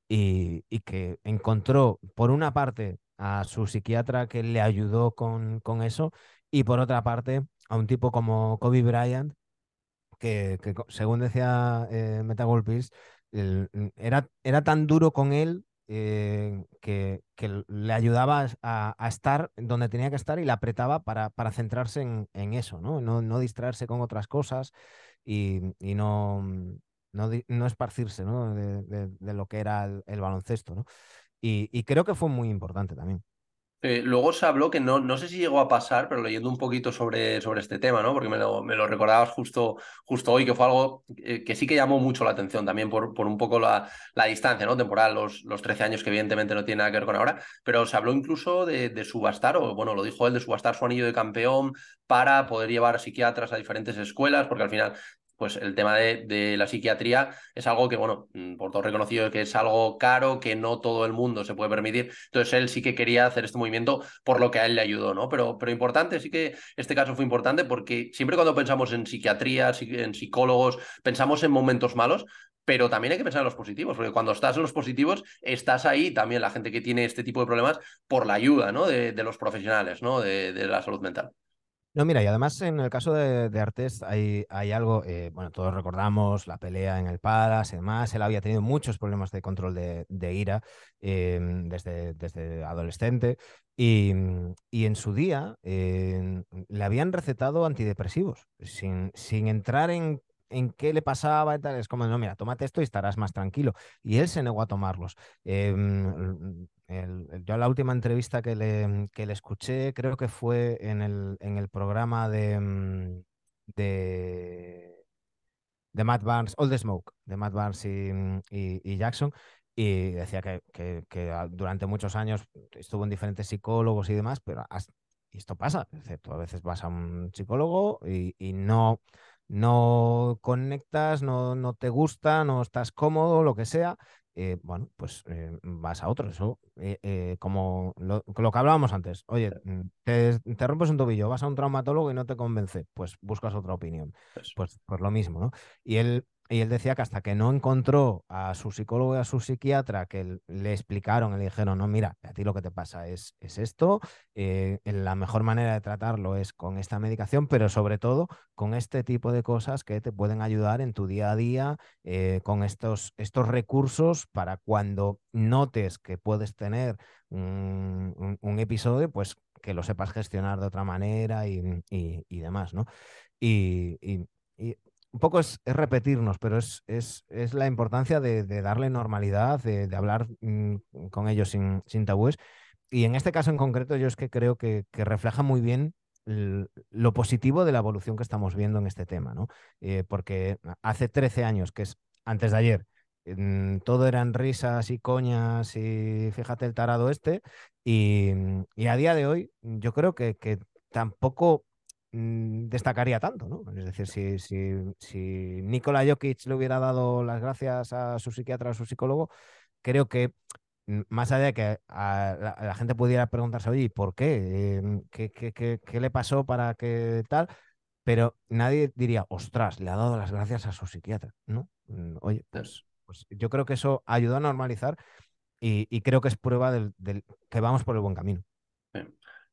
y, y, que encontró, por una parte, a su psiquiatra que le ayudó con, con eso y por otra parte a un tipo como Kobe Bryant que, según decía eh, Metagolpis era, era tan duro con él eh, que, le ayudaba a, estar donde tenía que estar y le apretaba para, centrarse en, eso, ¿no? ¿no? distraerse con otras cosas y, no, no, no, esparcirse. De, lo que era el, el baloncesto. ¿no? Y, creo que fue muy importante también. Eh, luego se habló que no, no sé si llegó a pasar, pero leyendo un poquito sobre, sobre este tema, ¿no? Porque me lo, me lo recordabas justo, justo hoy, que fue algo eh, que sí que llamó mucho la atención también por, por un poco la, la distancia, ¿no? Temporal, los, los 13 años que evidentemente no tiene nada que ver con ahora, pero se habló incluso de, de subastar, o bueno, lo dijo él, de subastar su anillo de campeón para poder llevar a psiquiatras a diferentes escuelas, porque al final pues el tema de, la psiquiatría es algo que, bueno, mm, por todo reconocido que es algo caro, que no todo el mundo se puede permitir. Entonces él sí que quería hacer este movimiento por lo que a él le ayudó, ¿no? Pero, pero importante, sí que este caso fue importante porque siempre cuando pensamos en psiquiatría, en psicólogos, pensamos en momentos malos, pero también hay que pensar en los positivos, porque cuando estás en los positivos, estás ahí también la gente que tiene este tipo de problemas por la ayuda, ¿no? De, los profesionales, ¿no? de la salud mental. No, mira, y además en el caso de, de Artes hay, hay algo, eh, bueno, todos recordamos la pelea en el Palace y demás, él había tenido muchos problemas de control de, ira em, desde, desde adolescente y, en su día em, le habían recetado antidepresivos sin, sin entrar en en qué le pasaba y tal. Es como, no, mira, tómate esto y estarás más tranquilo. Y él se negó a tomarlos. Em, yo la última entrevista que le, que le, escuché, creo que fue en el, en el programa de, mm, de, Matt Barnes, All the Smoke, de Matt Barnes y, mm, y, Jackson. Y decía que, que, durante muchos años estuvo en diferentes psicólogos y demás, pero esto pasa, excepto a veces vas a un psicólogo y, y no, no conectas, no, no te gusta, no estás cómodo, lo que sea, eh, bueno, pues eh, vas a otro. Eso, eh, como lo, que hablábamos antes, oye, mm, te, te, rompes un tobillo, vas a un traumatólogo y no te convence, pues buscas otra opinión. Pues, pues lo mismo, ¿no? Y él y él decía que hasta que no encontró a su psicólogo y a su psiquiatra que le explicaron, le dijeron, no, mira, a ti lo que te pasa es, es esto, eh, la mejor manera de tratarlo es con esta medicación, pero sobre todo con este tipo de cosas que te pueden ayudar en tu día a día, eh, con estos, estos recursos para cuando notes que puedes tener un, episodio, pues que lo sepas gestionar de otra manera y, demás, ¿no? y, un poco es, repetirnos, pero es, la importancia de, darle normalidad, de, hablar mm, con ellos sin, tabúes. Y en este caso en concreto, yo es que creo que, refleja muy bien lo positivo de la evolución que estamos viendo en este tema, ¿no? Eh, porque hace 13 años, que es antes de ayer, mm, todo eran risas y coñas y fíjate el tarado este, y, a día de hoy yo creo que, tampoco destacaría tanto, ¿no? Es decir, si, si, si Nikola Jokic le hubiera dado las gracias a su psiquiatra o a su psicólogo, creo que mm, más allá de que a la, gente pudiera preguntarse, oye, ¿por qué? Em, ¿Qué, qué, qué, le pasó para que tal? Pero nadie diría, ostras, le ha dado las gracias a su psiquiatra, ¿no? Mm, oye, pues, pues yo creo que eso ayudó a normalizar y, creo que es prueba del, que vamos por el buen camino.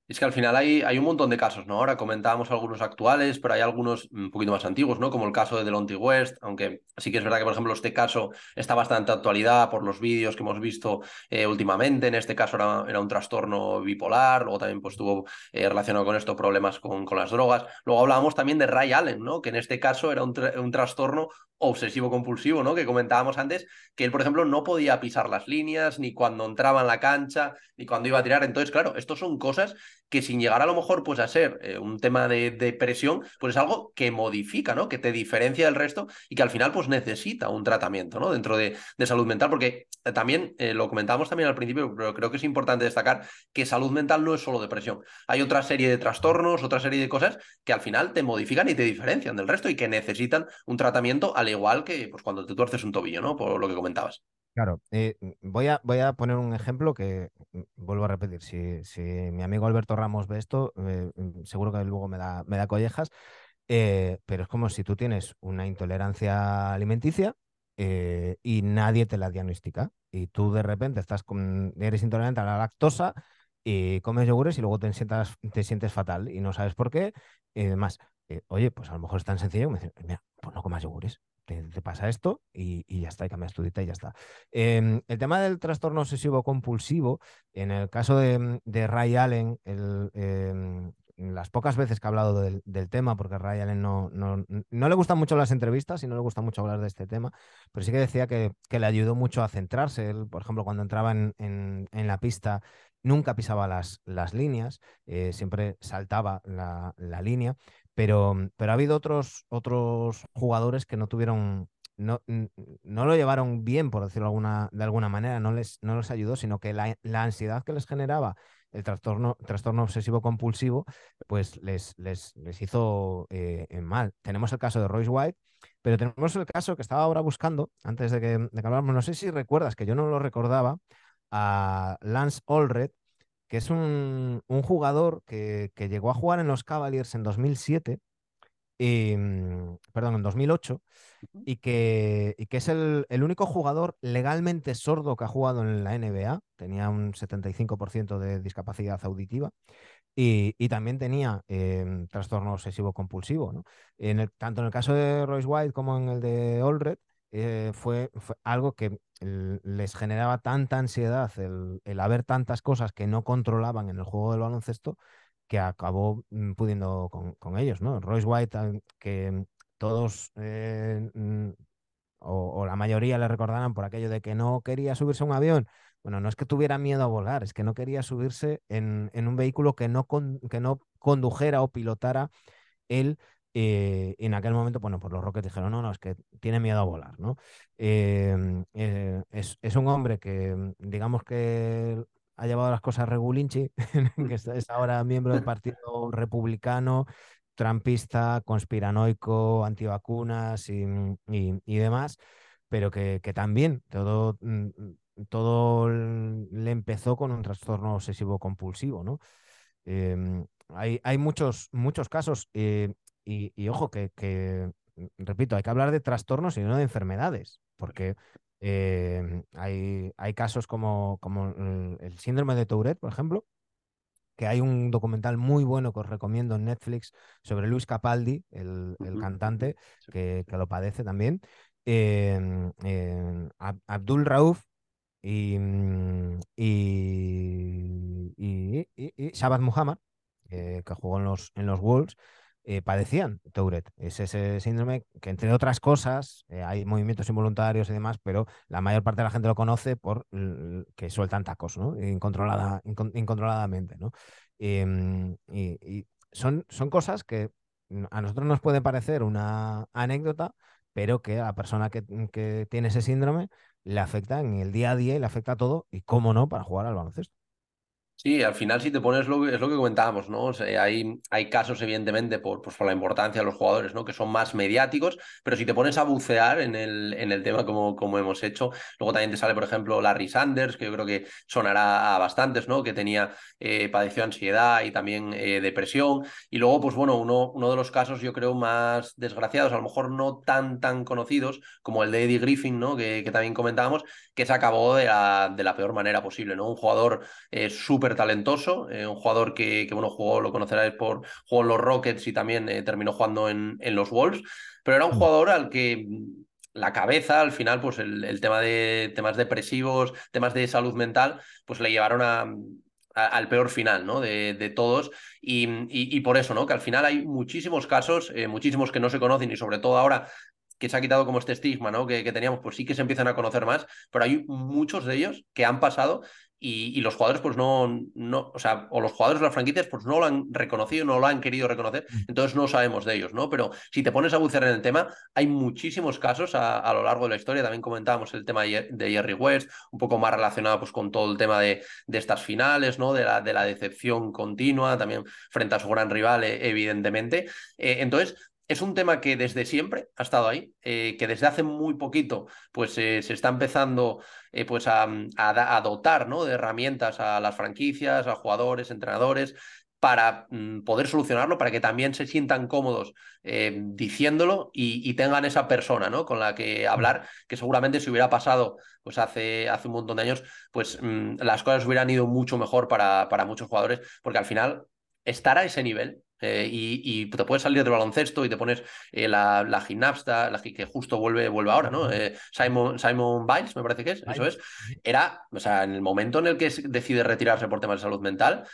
Es que al final hay, hay un montón de casos, ¿no? Ahora comentábamos algunos actuales, pero hay algunos un poquito más antiguos, ¿no? Como el caso de Delonte West, aunque sí que es verdad que, por ejemplo, este caso está bastante actualidad por los vídeos que hemos visto eh, últimamente. En este caso era, era, un trastorno bipolar, luego también pues tuvo eh, relacionado con esto problemas con, con, las drogas. Luego hablábamos también de Ray Allen, ¿no? Que en este caso era un, un trastorno obsesivo compulsivo, ¿no? Que comentábamos antes, que él, por ejemplo, no podía pisar las líneas, ni cuando entraba en la cancha, ni cuando iba a tirar. Entonces, claro, estos son cosas que sin llegar a lo mejor pues a ser eh, un tema de depresión, pues es algo que modifica, ¿no? Que te diferencia del resto y que al final pues necesita un tratamiento, ¿no? Dentro de, salud mental, porque eh, también eh, lo comentábamos también al principio, pero creo que es importante destacar que salud mental no es solo depresión. Hay otra serie de trastornos, otra serie de cosas que al final te modifican y te diferencian del resto y que necesitan un tratamiento al igual que pues, cuando te tuerces un tobillo, ¿no? Por lo que comentabas. Claro, eh, voy, a, voy a poner un ejemplo que mm, vuelvo a repetir. Si, si mi amigo Alberto Ramos ve esto, eh, mm, seguro que luego me da, me da collejas. Eh, pero es como si tú tienes una intolerancia alimenticia y nadie te la diagnostica. Y tú de repente estás con, eres intolerante a la lactosa y comes yogures y luego te, sientas, te sientes fatal y no sabes por qué. Y demás. oye, pues a lo mejor es tan sencillo como decir, mira, pues no comas yogures te, pasa esto y, ya está, y cambias tu dieta y ya está. Em, el tema del trastorno obsesivo compulsivo, en el caso de, Ray Allen, em, las pocas veces que ha hablado del, tema, porque a Ray Allen no, no, no, le gustan mucho las entrevistas y no le gusta mucho hablar de este tema, pero sí que decía que, le ayudó mucho a centrarse. Él, por ejemplo, cuando entraba en, la pista, nunca pisaba las, las líneas, eh, siempre saltaba la, la línea. Pero, mm, pero ha habido otros, otros jugadores que no tuvieron, no, no lo llevaron bien, por decirlo alguna, de alguna manera, no les, no les ayudó, sino que la, ansiedad que les generaba el trastorno, trastorno obsesivo compulsivo, pues les, les, les hizo eh, mal. Tenemos el caso de Royce White, pero tenemos el caso que estaba ahora buscando, antes de que, de que habláramos, no sé si recuerdas, que yo no lo recordaba, a Lance Allred, que es un, jugador que, llegó a jugar en los Cavaliers en 2007, y, mm, perdón, en 2008, y que, que es el, único jugador legalmente sordo que ha jugado en la NBA, tenía un 75% de discapacidad auditiva. Y, también tenía em, trastorno obsesivo compulsivo. ¿no? En el, tanto en el caso de Royce White como en el de Allred, eh, fue, algo que les generaba tanta ansiedad el, haber tantas cosas que no controlaban en el juego del baloncesto que acabó mm, pudiendo con, ellos, ¿no? Royce White, que todos eh, mm, o, la mayoría le recordarán por aquello de que no quería subirse a un avión. Bueno, no es que tuviera miedo a volar, es que no quería subirse en, un vehículo que no, que no condujera o pilotara él eh, y en aquel momento, bueno, pues los Rockets dijeron, no, no, es que tiene miedo a volar, ¿no? Em, eh, es, un hombre que, mm, digamos que ha llevado las cosas regulinchi, que es ahora miembro del Partido Republicano, trampista, conspiranoico, antivacunas y, mm, y, demás, pero que, también todo, mm, todo le empezó con un trastorno obsesivo compulsivo, ¿no? Em, hay, hay, muchos, muchos casos. Eh, y, ojo, que, mm, repito, hay que hablar de trastornos y no de enfermedades, porque eh, hay, hay, casos como, como el síndrome de Tourette, por ejemplo, que hay un documental muy bueno que os recomiendo en Netflix sobre Luis Capaldi, el, cantante, que, lo padece también. Em, em, Abdul Rauf mm, y, y, y, Shabbat Muhammad, eh, que jugó en los, en los Wolves, eh, padecían Tourette. Es ese síndrome que, entre otras cosas, eh, hay movimientos involuntarios y demás, pero la mayor parte de la gente lo conoce por que sueltan tacos, ¿no? Incontrolada, incontroladamente, ¿no? Em, y, son, son cosas que a nosotros nos puede parecer una anécdota, pero que a la persona que, que tiene ese síndrome le afecta en el día a día y le afecta a todo, y cómo no, para jugar al baloncesto. Sí, al final si te pones lo que, es lo que comentábamos, ¿no? Hay, hay casos, evidentemente, por, pues por la importancia de los jugadores, ¿no? Que son más mediáticos, pero si te pones a bucear en el, en el tema como, como hemos hecho, luego también te sale, por ejemplo, Larry Sanders, que yo creo que sonará a bastantes, ¿no? Que tenía, eh, padeció ansiedad y también eh, depresión. Y luego, pues bueno, uno, uno de los casos, yo creo, más desgraciados, a lo mejor no tan, tan conocidos, como el de Eddie Griffin, ¿no? Que, que también comentábamos, que se acabó de la, de la peor manera posible, ¿no? Un jugador eh, súper talentoso, eh, un jugador que, que, bueno, jugó, lo conoceráis por, jugó en los Rockets y también eh, terminó jugando en, en, los Wolves, pero era un mm. jugador al que la cabeza, al final, pues el, el, tema de temas depresivos, temas de salud mental, pues le llevaron a, al peor final, ¿no? De, de todos. Y, y, y, por eso, ¿no? Que al final hay muchísimos casos, eh, muchísimos que no se conocen y sobre todo ahora que se ha quitado como este estigma, ¿no? Que, que, teníamos, pues sí que se empiezan a conocer más, pero hay muchos de ellos que han pasado y, y, los jugadores, pues no, no, o sea, o los jugadores de las franquicias, pues no lo han reconocido, no lo han querido reconocer, entonces no sabemos de ellos, ¿no? Pero si te pones a bucear en el tema, hay muchísimos casos a, a lo largo de la historia, también comentábamos el tema de Jerry West, un poco más relacionado pues con todo el tema de, de estas finales, ¿no? De la, de la decepción continua, también frente a su gran rival, eh, evidentemente. Eh, entonces, es un tema que desde siempre ha estado ahí, eh, que desde hace muy poquito pues eh, se está empezando eh, pues a, dotar ¿no? de herramientas a las franquicias, a jugadores, entrenadores, para mm, poder solucionarlo, para que también se sientan cómodos diciéndolo y, y, tengan esa persona ¿no? con la que hablar, que seguramente si hubiera pasado pues hace, hace un montón de años, pues mm, las cosas hubieran ido mucho mejor para, para muchos jugadores, porque al final estar a ese nivel eh, y, y, te puedes salir del baloncesto y te pones eh, la, la, gimnasta, la que justo vuelve, vuelve ahora, ¿no? Eh, Simon, Simon Biles, me parece que es, eso es. Era, o sea, en el momento en el que decide retirarse por temas de salud mental,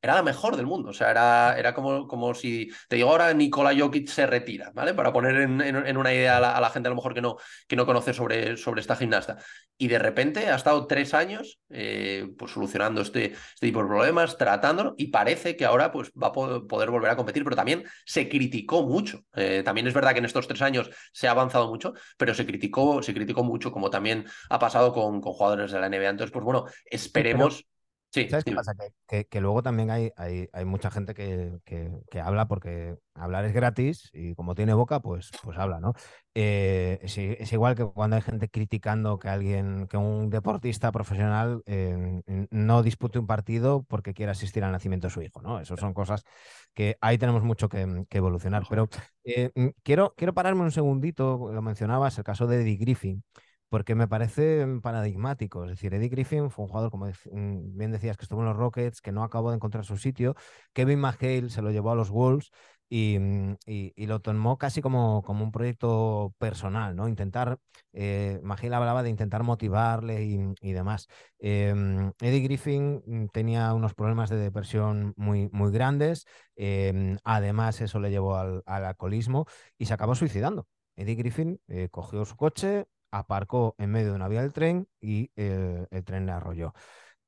era la mejor del mundo. O sea, era, era como, como si te digo ahora Nikola Jokic se retira, ¿vale? Para poner en, en, en una idea a la, a la, gente a lo mejor que no, que no conoce sobre, sobre esta gimnasta. Y de repente ha estado tres años eh, pues solucionando este, este tipo de problemas, tratándolo, y parece que ahora pues, va a poder volver a competir, pero también se criticó mucho. Eh, también es verdad que en estos tres años se ha avanzado mucho, pero se criticó, se criticó mucho, como también ha pasado con, con jugadores de la NBA. Entonces, pues bueno, esperemos. Pero Sí, ¿Sabes qué pasa? Que, que, que, luego también hay, hay, hay mucha gente que, que, habla porque hablar es gratis y como tiene boca, pues, pues habla, ¿no? Eh, es, es, igual que cuando hay gente criticando que alguien, que un deportista profesional eh, no dispute un partido porque quiere asistir al nacimiento de su hijo, ¿no? Esas son cosas que ahí tenemos mucho que, evolucionar. Pero eh, mm, quiero, quiero pararme un segundito, lo mencionabas, el caso de Eddie Griffin porque me parece paradigmático. Es decir, Eddie Griffin fue un jugador, como mm, bien decías, que estuvo en los Rockets, que no acabó de encontrar su sitio. Kevin McHale se lo llevó a los Wolves y, mm, y, lo tomó casi como, como, un proyecto personal, ¿no? Intentar, eh, McHale hablaba de intentar motivarle y, y demás. Eh, Eddie Griffin mm, tenía unos problemas de depresión muy, muy grandes, eh, además eso le llevó al, al, alcoholismo y se acabó suicidando. Eddie Griffin eh, cogió su coche, aparcó en medio de una vía del tren y el tren le arrolló.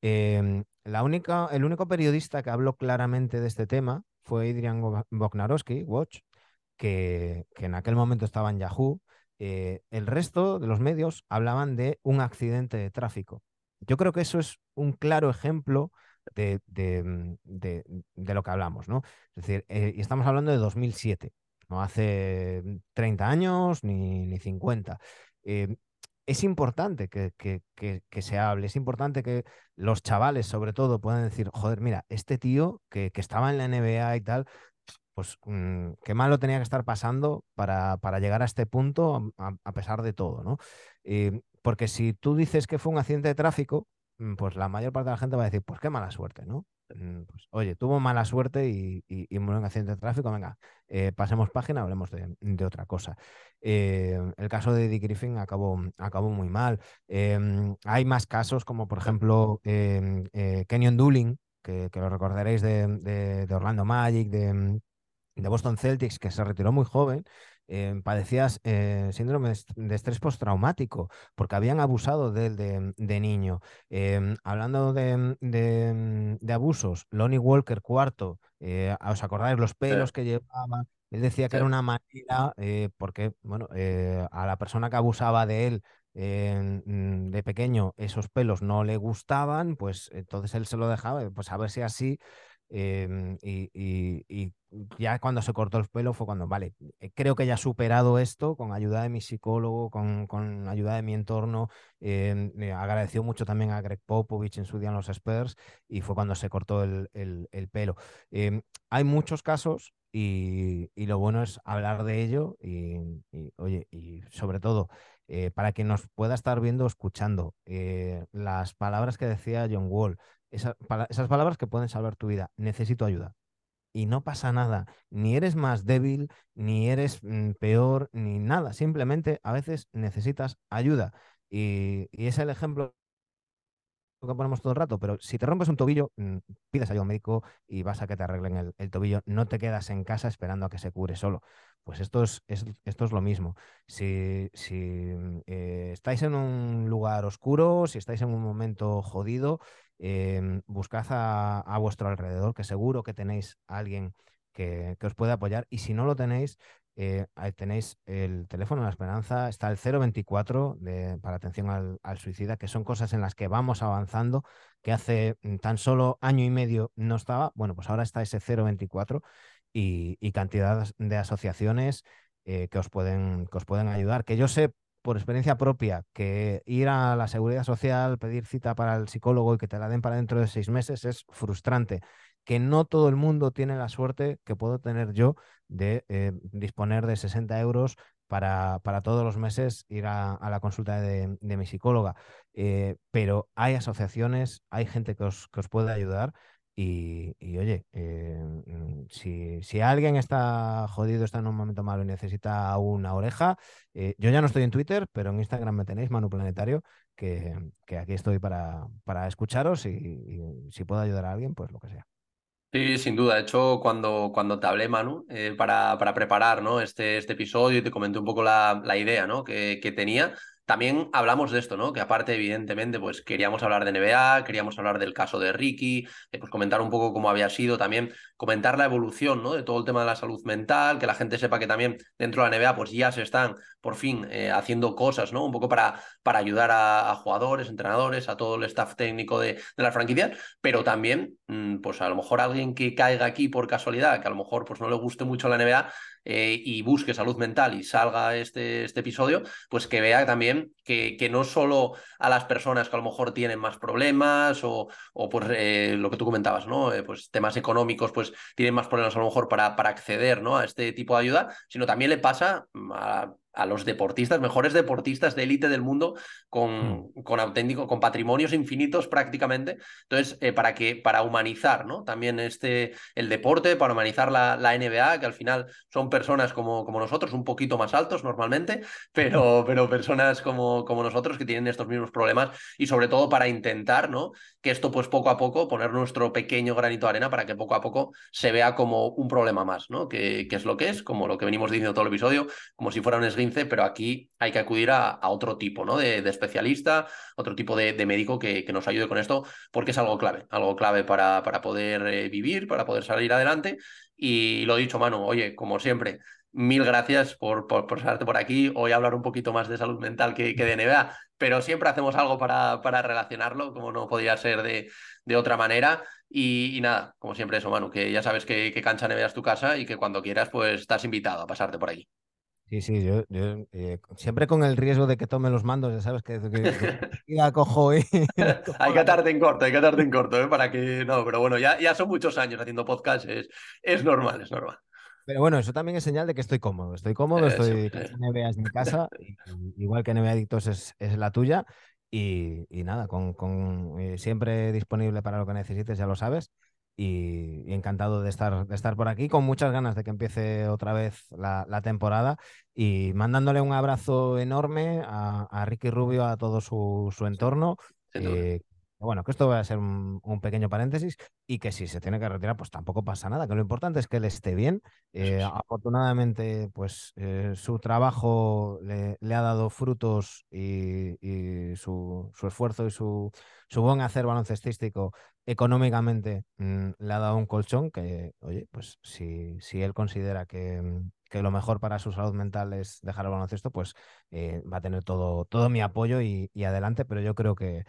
Eh, la única, el único periodista que habló claramente de este tema fue Adrian Bognarowski, Watch, que, en aquel momento estaba en Yahoo. Eh, el resto de los medios hablaban de un accidente de tráfico. Yo creo que eso es un claro ejemplo de, de lo que hablamos, ¿no? Es decir, eh, estamos hablando de 2007, no hace 30 años ni, ni 50 eh, es importante que, que, que, se hable, es importante que los chavales, sobre todo, puedan decir, joder, mira, este tío que, estaba en la NBA y tal, pues mmm, qué mal lo tenía que estar pasando para, para llegar a este punto a, a pesar de todo, ¿no? Eh, porque si tú dices que fue un accidente de tráfico, mm, pues la mayor parte de la gente va a decir, pues qué mala suerte, ¿no? Mm, pues, oye, tuvo mala suerte y, murió en accidente de tráfico, venga, eh, pasemos página, hablemos de, otra cosa. Eh, el caso de Eddie Griffin acabó, acabó muy mal. Eh, hay más casos, como por ejemplo em, eh, Kenyon Dooling, que, lo recordaréis de, Orlando Magic, de, Boston Celtics, que se retiró muy joven. Eh, padecías eh, síndrome de estrés postraumático porque habían abusado de él de, de niño. Eh, hablando de, de, abusos, Lonnie Walker, cuarto, eh, ¿os acordáis los pelos sí. que llevaba? Él decía que sí. era una manera, eh, porque bueno, a la persona que abusaba de él mm, de pequeño esos pelos no le gustaban, pues entonces él se lo dejaba, pues a ver si así Em, y, ya cuando se cortó el pelo fue cuando, vale, eh, creo que ya he superado esto con ayuda de mi psicólogo, con, con ayuda de mi entorno. Me agradeció mucho también a Greg Popovich en su día en los Spurs y fue cuando se cortó el, el, pelo. Em, hay muchos casos y, y, lo bueno es hablar de ello y, oye, y sobre todo eh, para que nos pueda estar viendo, escuchando eh, las palabras que decía John Wall esas palabras que pueden salvar tu vida. Necesito ayuda. Y no pasa nada. Ni eres más débil, ni eres mm, peor, ni nada. Simplemente a veces necesitas ayuda. Y, y es el ejemplo que ponemos todo el rato, pero si te rompes un tobillo, mm, pides ayuda a médico y vas a que te arreglen el, tobillo. No te quedas en casa esperando a que se cure solo. Pues esto es, esto es lo mismo. Si, si eh, estáis en un lugar oscuro, si estáis en un momento jodido, em, buscad a, vuestro alrededor, que seguro que tenéis a alguien que, que os puede apoyar. Y si no lo tenéis, eh, ahí tenéis el teléfono de la esperanza, está el 024 de, para atención al, suicida, que son cosas en las que vamos avanzando, que hace mm, tan solo año y medio no estaba, bueno, pues ahora está ese 024 y, y cantidad de asociaciones eh, que, os pueden, que os pueden ayudar, que yo sé por experiencia propia que ir a la seguridad social, pedir cita para el psicólogo y que te la den para dentro de seis meses es frustrante que no todo el mundo tiene la suerte que puedo tener yo de eh, disponer de 60 euros para, para, todos los meses ir a, la consulta de, mi psicóloga. Eh, pero hay asociaciones, hay gente que os, que os puede ayudar. Y, oye, eh, mm, si, si, alguien está jodido, está en un momento malo y necesita una oreja, yo ya no estoy en Twitter, pero en Instagram me tenéis, Manu Planetario, que, que aquí estoy para, para escucharos y, y si puedo ayudar a alguien, pues lo que sea. Sí, sin duda. De hecho, cuando, cuando te hablé, Manu, eh, para, para preparar ¿no? este, este episodio te comenté un poco la, la idea ¿no? que, que tenía, también hablamos de esto, ¿no? Que aparte, evidentemente, pues queríamos hablar de NBA, queríamos hablar del caso de Ricky, eh, pues comentar un poco cómo había sido, también comentar la evolución, ¿no? De todo el tema de la salud mental, que la gente sepa que también dentro de la NBA, pues ya se están por fin eh, haciendo cosas, ¿no? Un poco para, para ayudar a, jugadores, entrenadores, a todo el staff técnico de, de la franquicia, pero también, mm, pues a lo mejor alguien que caiga aquí por casualidad, que a lo mejor pues no le guste mucho la NBA, eh, y busque salud mental y salga este, este episodio, pues que vea también que, que, no solo a las personas que a lo mejor tienen más problemas o, o pues eh, lo que tú comentabas, ¿no? Eh, pues temas económicos, pues tienen más problemas a lo mejor para, para acceder ¿no? a este tipo de ayuda, sino también le pasa a a los deportistas, mejores deportistas de élite del mundo, con, mm. con auténtico, con patrimonios infinitos prácticamente. Entonces, eh, para que, para humanizar, ¿no? También este, el deporte, para humanizar la, la, NBA, que al final son personas como, como nosotros, un poquito más altos normalmente, pero, pero personas como, como nosotros que tienen estos mismos problemas y sobre todo para intentar, ¿no? Que esto, pues poco a poco, poner nuestro pequeño granito de arena para que poco a poco se vea como un problema más, ¿no? Que, que es lo que es, como lo que venimos diciendo todo el episodio, como si fuera un pero aquí hay que acudir a, otro tipo ¿no? de, especialista, otro tipo de, médico que, nos ayude con esto, porque es algo clave, algo clave para, poder eh, vivir, para poder salir adelante. Y lo dicho, Manu, oye, como siempre, mil gracias por, por, por por aquí. Hoy hablar un poquito más de salud mental que, de NBA, pero siempre hacemos algo para, para relacionarlo, como no podía ser de, de otra manera. Y, nada, como siempre eso, Manu, que ya sabes que, que Cancha NBA es tu casa y que cuando quieras, pues estás invitado a pasarte por aquí. Sí, sí, yo, eh, siempre con el riesgo de que tome los mandos, ya sabes que, que, cojo y... hay que atarte en corto, hay que atarte en corto, ¿eh? para que... No, pero bueno, ya, ya son muchos años haciendo podcast, es, es normal, es normal. Pero bueno, eso también es señal de que estoy cómodo. Estoy cómodo, estoy. NBA es mi casa, igual que NBA Adictos es, es la tuya. Y, y nada, con, con eh, siempre disponible para lo que necesites, ya lo sabes y, encantado de estar, de estar por aquí, con muchas ganas de que empiece otra vez la, temporada y mandándole un abrazo enorme a, Ricky Rubio, a todo su, su entorno. Eh, bueno, que esto va a ser un, pequeño paréntesis y que si se tiene que retirar, pues tampoco pasa nada, que lo importante es que él esté bien. Eh, afortunadamente, pues eh, su trabajo le, ha dado frutos y, su, su, esfuerzo y su, su buen hacer baloncestístico económicamente mm, le ha dado un colchón que, oye, pues si, si él considera que, que lo mejor para su salud mental es dejar el baloncesto, pues eh, va a tener todo, todo mi apoyo y, y adelante, pero yo creo que,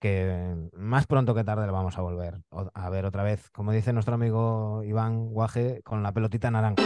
que más pronto que tarde lo vamos a volver a ver otra vez, como dice nuestro amigo Iván Guaje, con la pelotita naranja.